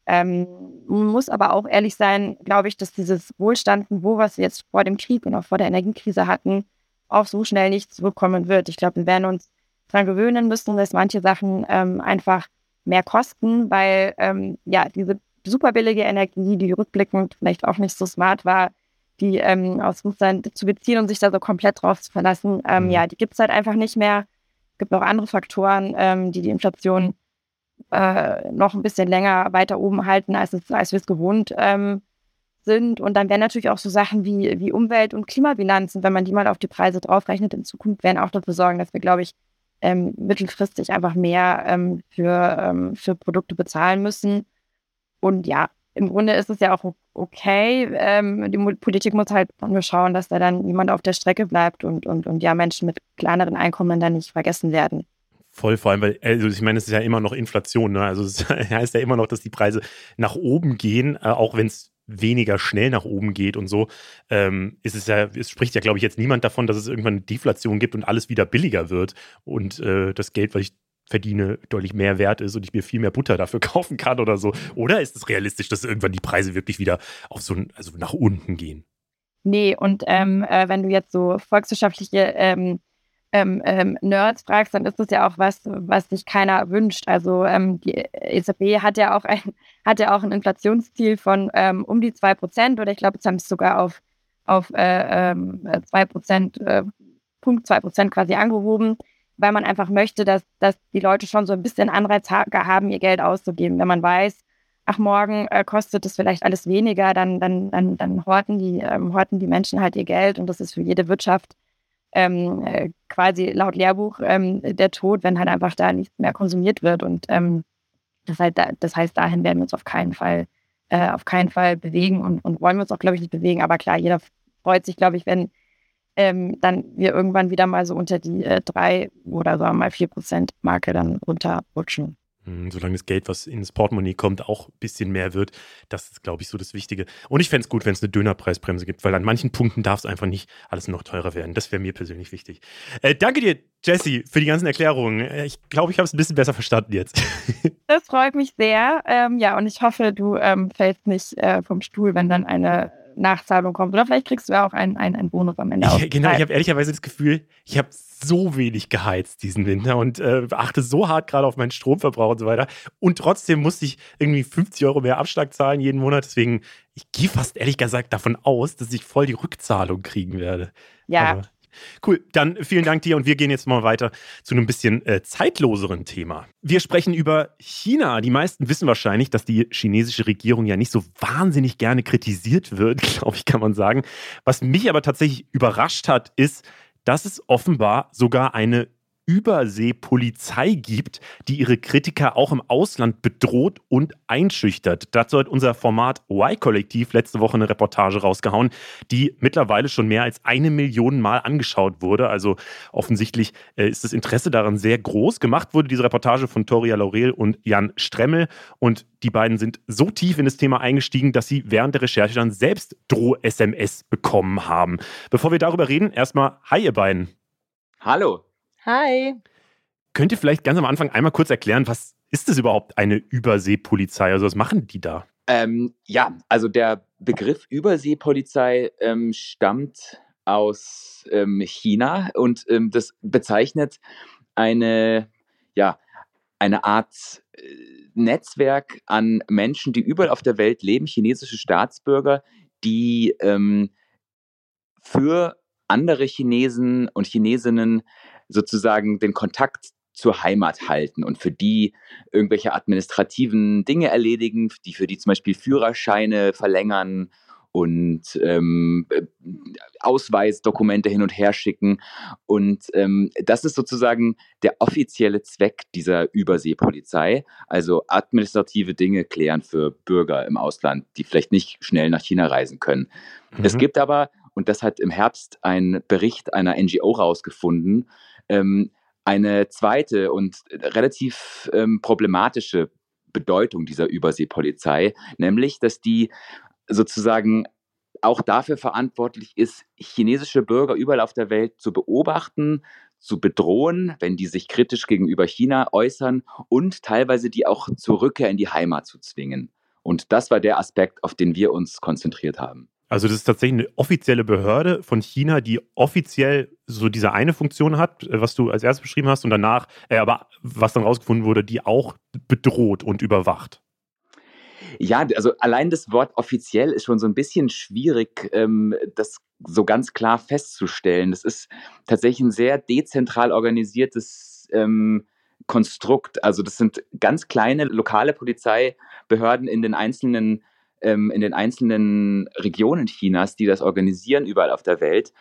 ähm, man muss aber auch ehrlich sein, glaube ich, dass dieses Wohlstandsniveau, was wir jetzt vor dem Krieg und auch vor der Energiekrise hatten, auch so schnell nicht zurückkommen wird. Ich glaube, wir werden uns daran gewöhnen müssen, dass manche Sachen ähm, einfach mehr kosten, weil ähm, ja diese super billige Energie, die rückblickend vielleicht auch nicht so smart war, die ähm, aus Russland zu beziehen und sich da so komplett drauf zu verlassen, ähm, mhm. ja, die gibt es halt einfach nicht mehr. Es gibt noch andere Faktoren, ähm, die die Inflation äh, noch ein bisschen länger weiter oben halten, als, es, als wir es gewohnt ähm, sind. Und dann wären natürlich auch so Sachen wie, wie Umwelt- und Klimabilanzen, wenn man die mal auf die Preise draufrechnet in Zukunft, werden auch dafür sorgen, dass wir, glaube ich, ähm, mittelfristig einfach mehr ähm, für, ähm, für Produkte bezahlen müssen. Und ja, im Grunde ist es ja auch okay. Ähm, die Politik muss halt nur schauen, dass da dann niemand auf der Strecke bleibt und, und, und ja, Menschen mit kleineren Einkommen dann nicht vergessen werden. Voll, vor allem, weil, also ich meine, es ist ja immer noch Inflation, ne? Also es heißt ja immer noch, dass die Preise nach oben gehen, äh, auch wenn es weniger schnell nach oben geht und so, ähm, ist es ja, es spricht ja, glaube ich, jetzt niemand davon, dass es irgendwann eine Deflation gibt und alles wieder billiger wird und äh, das Geld, was ich verdiene, deutlich mehr wert ist und ich mir viel mehr Butter dafür kaufen kann oder so. Oder ist es realistisch, dass irgendwann die Preise wirklich wieder auf so also nach unten gehen? Nee, und ähm, äh, wenn du jetzt so volkswirtschaftliche ähm, ähm, ähm, Nerds fragst, dann ist das ja auch was, was sich keiner wünscht. Also ähm, die EZB hat ja auch ein, hat ja auch ein Inflationsziel von ähm, um die 2% oder ich glaube, jetzt haben es sogar auf, auf äh, ähm, 2%, äh, Punkt 2% quasi angehoben, weil man einfach möchte, dass, dass die Leute schon so ein bisschen Anreiz ha haben, ihr Geld auszugeben. Wenn man weiß, ach, morgen äh, kostet es vielleicht alles weniger, dann, dann, dann, dann horten, die, ähm, horten die Menschen halt ihr Geld und das ist für jede Wirtschaft ähm, äh, quasi laut Lehrbuch ähm, der Tod, wenn halt einfach da nichts mehr konsumiert wird. Und ähm, das, halt da, das heißt, dahin werden wir uns auf keinen Fall, äh, auf keinen Fall bewegen und, und wollen wir uns auch, glaube ich, nicht bewegen. Aber klar, jeder freut sich, glaube ich, wenn ähm, dann wir irgendwann wieder mal so unter die äh, drei oder sagen wir mal vier Prozent Marke dann runterrutschen. Hm, solange das Geld, was ins Portemonnaie kommt, auch ein bisschen mehr wird. Das ist, glaube ich, so das Wichtige. Und ich fände es gut, wenn es eine Dönerpreisbremse gibt, weil an manchen Punkten darf es einfach nicht alles noch teurer werden. Das wäre mir persönlich wichtig. Äh, danke dir, Jesse, für die ganzen Erklärungen. Äh, ich glaube, ich habe es ein bisschen besser verstanden jetzt. Das freut mich sehr. Ähm, ja, und ich hoffe, du ähm, fällst nicht äh, vom Stuhl, wenn dann eine Nachzahlung kommt. Oder vielleicht kriegst du ja auch einen, einen, einen Bonus am Ende. Ich, genau, ich habe ehrlicherweise das Gefühl, ich habe so wenig geheizt diesen Winter und äh, achte so hart gerade auf meinen Stromverbrauch und so weiter. Und trotzdem musste ich irgendwie 50 Euro mehr Abschlag zahlen jeden Monat. Deswegen, ich gehe fast ehrlich gesagt davon aus, dass ich voll die Rückzahlung kriegen werde. Ja. Aber Cool, dann vielen Dank dir und wir gehen jetzt mal weiter zu einem bisschen äh, zeitloseren Thema. Wir sprechen über China. Die meisten wissen wahrscheinlich, dass die chinesische Regierung ja nicht so wahnsinnig gerne kritisiert wird, glaube ich, kann man sagen. Was mich aber tatsächlich überrascht hat, ist, dass es offenbar sogar eine Überseepolizei gibt, die ihre Kritiker auch im Ausland bedroht und einschüchtert. Dazu hat unser Format Y-Kollektiv letzte Woche eine Reportage rausgehauen, die mittlerweile schon mehr als eine Million Mal angeschaut wurde. Also offensichtlich äh, ist das Interesse daran sehr groß. Gemacht wurde diese Reportage von Toria Laurel und Jan Stremmel und die beiden sind so tief in das Thema eingestiegen, dass sie während der Recherche dann selbst Droh-SMS bekommen haben. Bevor wir darüber reden, erstmal Hi ihr beiden. Hallo. Hi. Könnt ihr vielleicht ganz am Anfang einmal kurz erklären, was ist das überhaupt eine Überseepolizei? Also was machen die da? Ähm, ja, also der Begriff Überseepolizei ähm, stammt aus ähm, China und ähm, das bezeichnet eine, ja, eine Art äh, Netzwerk an Menschen, die überall auf der Welt leben, chinesische Staatsbürger, die ähm, für andere Chinesen und Chinesinnen sozusagen den Kontakt zur Heimat halten und für die irgendwelche administrativen Dinge erledigen, die für die zum Beispiel Führerscheine verlängern und ähm, äh, Ausweisdokumente hin und her schicken. Und ähm, das ist sozusagen der offizielle Zweck dieser Überseepolizei, also administrative Dinge klären für Bürger im Ausland, die vielleicht nicht schnell nach China reisen können. Mhm. Es gibt aber, und das hat im Herbst ein Bericht einer NGO rausgefunden, ähm, eine zweite und relativ ähm, problematische Bedeutung dieser Überseepolizei, nämlich, dass die sozusagen auch dafür verantwortlich ist, chinesische Bürger überall auf der Welt zu beobachten, zu bedrohen, wenn die sich kritisch gegenüber China äußern und teilweise die auch zur Rückkehr in die Heimat zu zwingen. Und das war der Aspekt, auf den wir uns konzentriert haben. Also das ist tatsächlich eine offizielle Behörde von China, die offiziell so diese eine Funktion hat, äh, was du als erstes beschrieben hast, und danach, äh, aber was dann rausgefunden wurde, die auch bedroht und überwacht. Ja, also allein das Wort offiziell ist schon so ein bisschen schwierig, ähm, das so ganz klar festzustellen. Das ist tatsächlich ein sehr dezentral organisiertes ähm, Konstrukt. Also das sind ganz kleine lokale Polizeibehörden in den einzelnen ähm, in den einzelnen Regionen Chinas, die das organisieren, überall auf der Welt.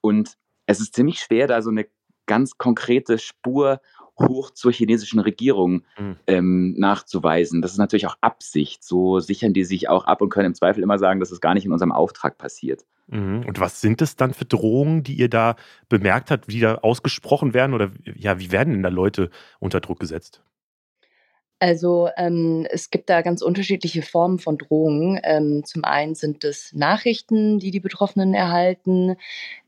Und es ist ziemlich schwer, da so eine ganz konkrete Spur hoch zur chinesischen Regierung mhm. ähm, nachzuweisen. Das ist natürlich auch Absicht. So sichern die sich auch ab und können im Zweifel immer sagen, dass es gar nicht in unserem Auftrag passiert. Mhm. Und was sind es dann für Drohungen, die ihr da bemerkt habt, die da ausgesprochen werden? Oder ja, wie werden denn da Leute unter Druck gesetzt? Also ähm, es gibt da ganz unterschiedliche Formen von Drohungen. Ähm, zum einen sind es Nachrichten, die die Betroffenen erhalten.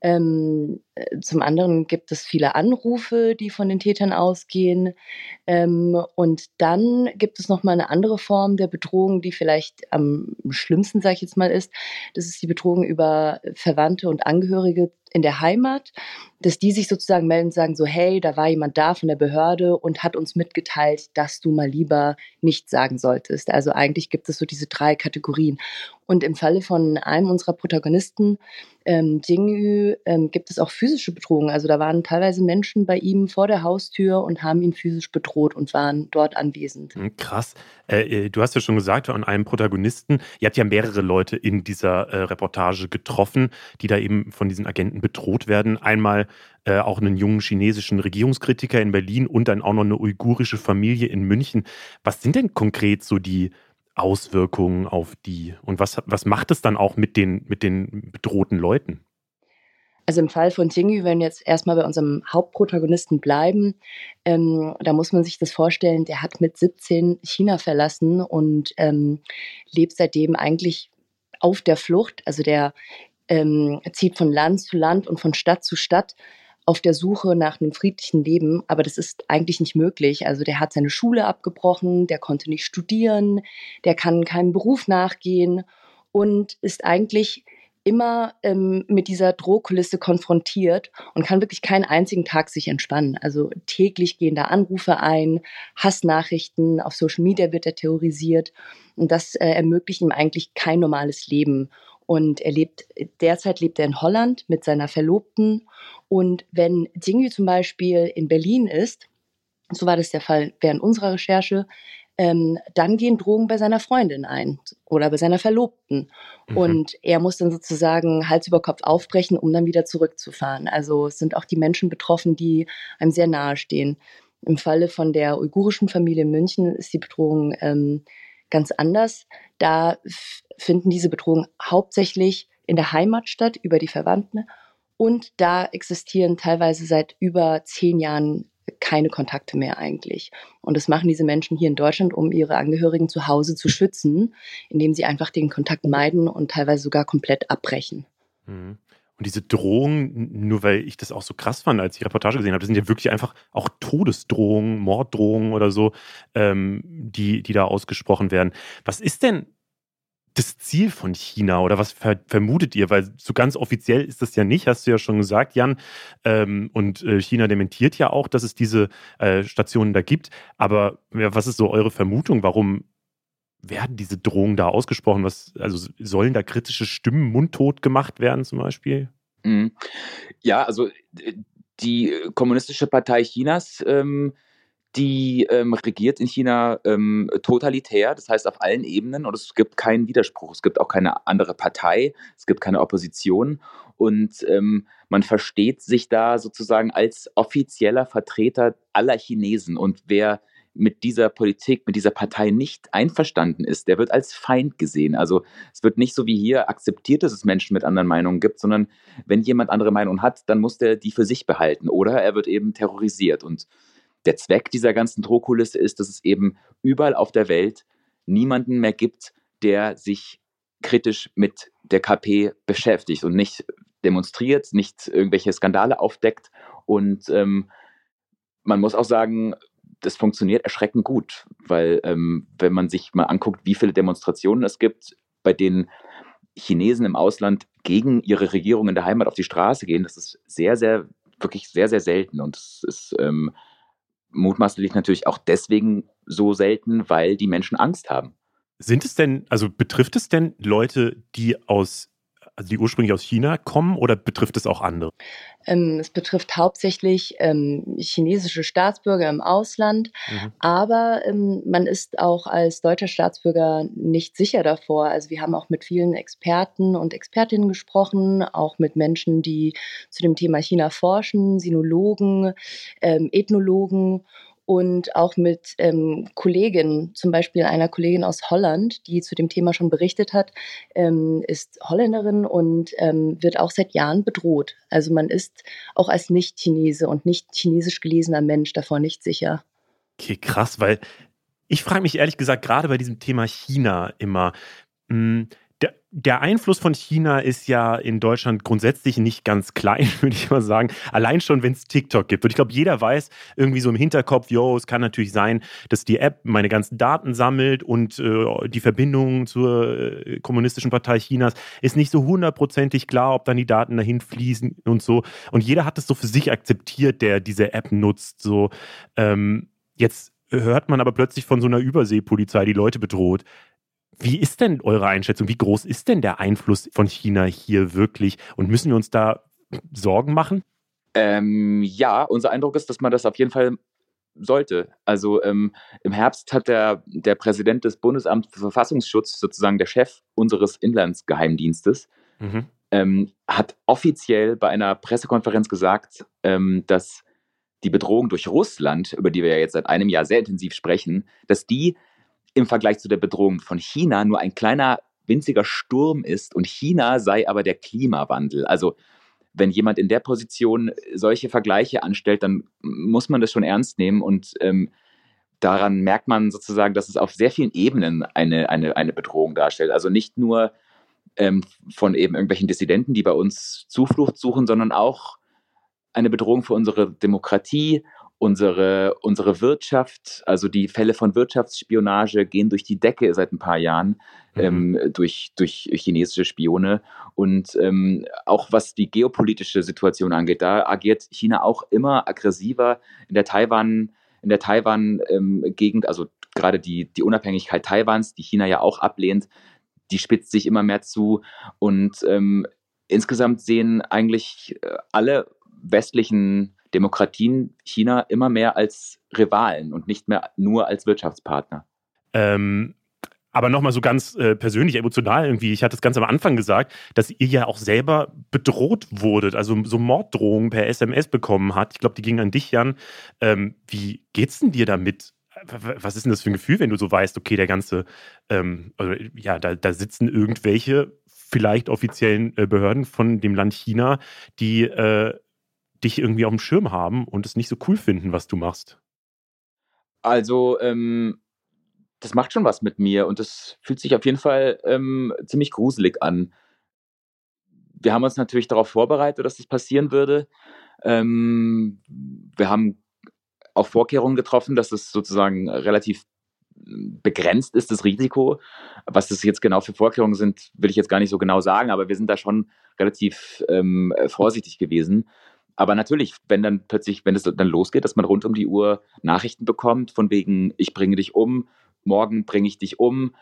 Ähm, äh, zum anderen gibt es viele Anrufe, die von den Tätern ausgehen. Ähm, und dann gibt es noch mal eine andere Form der Bedrohung, die vielleicht am schlimmsten, sage ich jetzt mal, ist. Das ist die Bedrohung über Verwandte und Angehörige in der Heimat, dass die sich sozusagen melden und sagen so, hey, da war jemand da von der Behörde und hat uns mitgeteilt, dass du mal lieber nicht sagen solltest. Also eigentlich gibt es so diese drei Kategorien. Und im Falle von einem unserer Protagonisten, ähm, Jingyu, ähm, gibt es auch physische Bedrohungen. Also da waren teilweise Menschen bei ihm vor der Haustür und haben ihn physisch bedroht und waren dort anwesend. Hm, krass. Äh, äh, du hast ja schon gesagt, an einem Protagonisten, ihr habt ja mehrere Leute in dieser äh, Reportage getroffen, die da eben von diesen Agenten bedroht werden. Einmal äh, auch einen jungen chinesischen Regierungskritiker in Berlin und dann auch noch eine uigurische Familie in München. Was sind denn konkret so die Auswirkungen auf die? Und was, was macht es dann auch mit den, mit den bedrohten Leuten? Also im Fall von Tingyu, wenn wir jetzt erstmal bei unserem Hauptprotagonisten bleiben, ähm, da muss man sich das vorstellen, der hat mit 17 China verlassen und ähm, lebt seitdem eigentlich auf der Flucht. Also der ähm, zieht von Land zu Land und von Stadt zu Stadt auf der Suche nach einem friedlichen Leben, aber das ist eigentlich nicht möglich. Also der hat seine Schule abgebrochen, der konnte nicht studieren, der kann keinem Beruf nachgehen und ist eigentlich immer ähm, mit dieser Drohkulisse konfrontiert und kann wirklich keinen einzigen Tag sich entspannen. Also täglich gehen da Anrufe ein, Hassnachrichten, auf Social Media wird er terrorisiert und das äh, ermöglicht ihm eigentlich kein normales Leben. Und er lebt, derzeit lebt er in Holland mit seiner Verlobten. Und wenn Jingyu zum Beispiel in Berlin ist, so war das der Fall während unserer Recherche, ähm, dann gehen Drogen bei seiner Freundin ein oder bei seiner Verlobten. Mhm. Und er muss dann sozusagen Hals über Kopf aufbrechen, um dann wieder zurückzufahren. Also es sind auch die Menschen betroffen, die einem sehr nahe stehen. Im Falle von der uigurischen Familie in München ist die Bedrohung ähm, ganz anders. Da finden diese Bedrohungen hauptsächlich in der Heimat statt, über die Verwandten. Und da existieren teilweise seit über zehn Jahren keine Kontakte mehr eigentlich. Und das machen diese Menschen hier in Deutschland, um ihre Angehörigen zu Hause zu schützen, indem sie einfach den Kontakt meiden und teilweise sogar komplett abbrechen. Mhm. Und diese Drohungen, nur weil ich das auch so krass fand, als ich die Reportage gesehen habe, das sind ja wirklich einfach auch Todesdrohungen, Morddrohungen oder so, ähm, die, die da ausgesprochen werden. Was ist denn das Ziel von China oder was ver vermutet ihr? Weil so ganz offiziell ist das ja nicht, hast du ja schon gesagt, Jan. Ähm, und äh, China dementiert ja auch, dass es diese äh, Stationen da gibt. Aber ja, was ist so eure Vermutung? Warum werden diese Drohungen da ausgesprochen? Was, also sollen da kritische Stimmen mundtot gemacht werden zum Beispiel? Mhm. Ja, also äh, die Kommunistische Partei Chinas ähm, die ähm, regiert in China ähm, totalitär, das heißt auf allen Ebenen und es gibt keinen Widerspruch. Es gibt auch keine andere Partei, es gibt keine Opposition und ähm, man versteht sich da sozusagen als offizieller Vertreter aller Chinesen und wer mit dieser Politik, mit dieser Partei nicht einverstanden ist, der wird als Feind gesehen. Also es wird nicht so wie hier akzeptiert, dass es Menschen mit anderen Meinungen gibt, sondern wenn jemand andere Meinungen hat, dann muss der die für sich behalten oder er wird eben terrorisiert und der Zweck dieser ganzen Drohkulisse ist, dass es eben überall auf der Welt niemanden mehr gibt, der sich kritisch mit der KP beschäftigt und nicht demonstriert, nicht irgendwelche Skandale aufdeckt. Und ähm, man muss auch sagen, das funktioniert erschreckend gut, weil ähm, wenn man sich mal anguckt, wie viele Demonstrationen es gibt, bei denen Chinesen im Ausland gegen ihre Regierung in der Heimat auf die Straße gehen, das ist sehr, sehr, wirklich sehr, sehr selten. Und es ist ähm, mutmaßlich natürlich auch deswegen so selten, weil die Menschen Angst haben. Sind es denn, also betrifft es denn Leute, die aus also die ursprünglich aus China kommen oder betrifft es auch andere? Ähm, es betrifft hauptsächlich ähm, chinesische Staatsbürger im Ausland, mhm. aber ähm, man ist auch als deutscher Staatsbürger nicht sicher davor. Also wir haben auch mit vielen Experten und Expertinnen gesprochen, auch mit Menschen, die zu dem Thema China forschen, Sinologen, ähm, Ethnologen und auch mit ähm, Kolleginnen, zum Beispiel einer Kollegin aus Holland, die zu dem Thema schon berichtet hat, ähm, ist Holländerin und ähm, wird auch seit Jahren bedroht. Also man ist auch als Nicht-Chinese und nicht chinesisch gelesener Mensch davor nicht sicher. Okay, krass, weil ich frage mich ehrlich gesagt gerade bei diesem Thema China immer, mh, hm, der, der, Einfluss von China ist ja in Deutschland grundsätzlich nicht ganz klein, würde ich mal sagen. Allein schon, wenn es TikTok gibt. Und ich glaube, jeder weiß irgendwie so im Hinterkopf, yo, es kann natürlich sein, dass die App meine ganzen Daten sammelt und äh, die Verbindung zur äh, kommunistischen Partei Chinas ist nicht so hundertprozentig klar, ob dann die Daten dahin fließen und so. Und jeder hat es so für sich akzeptiert, der diese App nutzt. So, ähm, jetzt hört man aber plötzlich von so einer Überseepolizei, die Leute bedroht. Wie ist denn eure Einschätzung? Wie groß ist denn der Einfluss von China hier wirklich? Und müssen wir uns da Sorgen machen? Ähm, ja, unser Eindruck ist, dass man das auf jeden Fall sollte. Also ähm, im Herbst hat der, der Präsident des Bundesamts für Verfassungsschutz, sozusagen der Chef unseres Inlandsgeheimdienstes, mhm. ähm, hat offiziell bei einer Pressekonferenz gesagt, ähm, dass die Bedrohung durch Russland, über die wir ja jetzt seit einem Jahr sehr intensiv sprechen, dass die im Vergleich zu der Bedrohung von China nur ein kleiner, winziger Sturm ist und China sei aber der Klimawandel. Also wenn jemand in der Position solche Vergleiche anstellt, dann muss man das schon ernst nehmen und ähm, daran merkt man sozusagen, dass es auf sehr vielen Ebenen eine, eine, eine Bedrohung darstellt. Also nicht nur ähm, von eben irgendwelchen Dissidenten, die bei uns Zuflucht suchen, sondern auch eine Bedrohung für unsere Demokratie Unsere, unsere Wirtschaft, also die Fälle von Wirtschaftsspionage gehen durch die Decke seit ein paar Jahren mhm. ähm, durch, durch chinesische Spione. Und ähm, auch was die geopolitische Situation angeht, da agiert China auch immer aggressiver in der Taiwan, in der Taiwan-Gegend, ähm, also gerade die, die Unabhängigkeit Taiwans, die China ja auch ablehnt, die spitzt sich immer mehr zu. Und ähm, insgesamt sehen eigentlich äh, alle westlichen Demokratien China immer mehr als Rivalen und nicht mehr nur als Wirtschaftspartner. Ähm, aber nochmal so ganz äh, persönlich, emotional irgendwie, ich hatte es ganz am Anfang gesagt, dass ihr ja auch selber bedroht wurdet, also so Morddrohungen per SMS bekommen hat. Ich glaube, die gingen an dich, Jan. Ähm, wie geht's denn dir damit? Was ist denn das für ein Gefühl, wenn du so weißt, okay, der ganze, ähm, ja, da, da sitzen irgendwelche vielleicht offiziellen äh, Behörden von dem Land China, die äh, dich irgendwie auf dem Schirm haben und es nicht so cool finden, was du machst? Also, ähm, das macht schon was mit mir und das fühlt sich auf jeden Fall ähm, ziemlich gruselig an. Wir haben uns natürlich darauf vorbereitet, dass das passieren würde. Ähm, wir haben auch Vorkehrungen getroffen, dass es sozusagen relativ begrenzt ist, das Risiko. Was das jetzt genau für Vorkehrungen sind, will ich jetzt gar nicht so genau sagen, aber wir sind da schon relativ ähm, vorsichtig gewesen. Aber natürlich, wenn dann plötzlich, wenn es dann losgeht, dass man rund um die Uhr Nachrichten bekommt, von wegen, ich bringe dich um, morgen bringe ich dich um,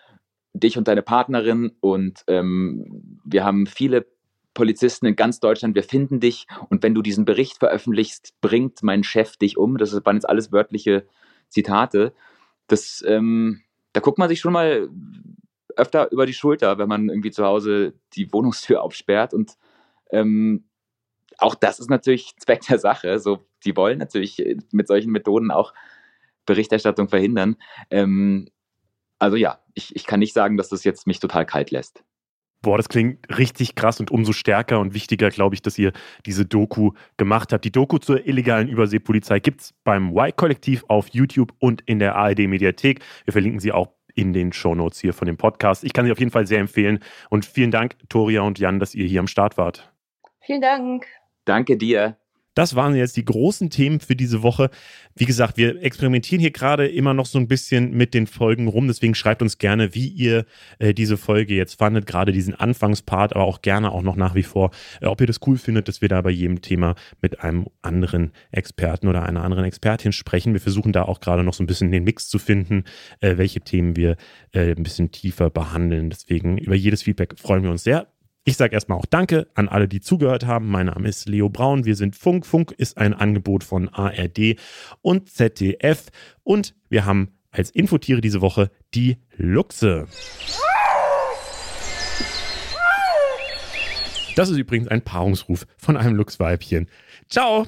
dich und deine Partnerin. Und ähm, wir haben viele Polizisten in ganz Deutschland, wir finden dich. Und wenn du diesen Bericht veröffentlichst, bringt mein Chef dich um. Das waren jetzt alles wörtliche Zitate. Das, ähm, da guckt man sich schon mal öfter über die Schulter, wenn man irgendwie zu Hause die Wohnungstür aufsperrt und ähm, auch das ist natürlich Zweck der Sache. So, die wollen natürlich mit solchen Methoden auch Berichterstattung verhindern. Ähm, also ja, ich, ich kann nicht sagen, dass das jetzt mich total kalt lässt. Boah, das klingt richtig krass und umso stärker und wichtiger, glaube ich, dass ihr diese Doku gemacht habt. Die Doku zur illegalen Überseepolizei gibt es beim Y-Kollektiv auf YouTube und in der ARD-Mediathek. Wir verlinken sie auch in den Shownotes hier von dem Podcast. Ich kann sie auf jeden Fall sehr empfehlen. Und vielen Dank, Toria und Jan, dass ihr hier am Start wart. Vielen Dank. Danke dir. Das waren jetzt die großen Themen für diese Woche. Wie gesagt, wir experimentieren hier gerade immer noch so ein bisschen mit den Folgen rum. Deswegen schreibt uns gerne, wie ihr äh, diese Folge jetzt fandet, gerade diesen Anfangspart, aber auch gerne auch noch nach wie vor, äh, ob ihr das cool findet, dass wir da bei jedem Thema mit einem anderen Experten oder einer anderen Expertin sprechen. Wir versuchen da auch gerade noch so ein bisschen den Mix zu finden, äh, welche Themen wir äh, ein bisschen tiefer behandeln. Deswegen über jedes Feedback freuen wir uns sehr. Ich sage erstmal auch Danke an alle, die zugehört haben. Mein Name ist Leo Braun. Wir sind Funk. Funk ist ein Angebot von ARD und ZDF. Und wir haben als Infotiere diese Woche die Luchse. Das ist übrigens ein Paarungsruf von einem Luchsweibchen. Ciao!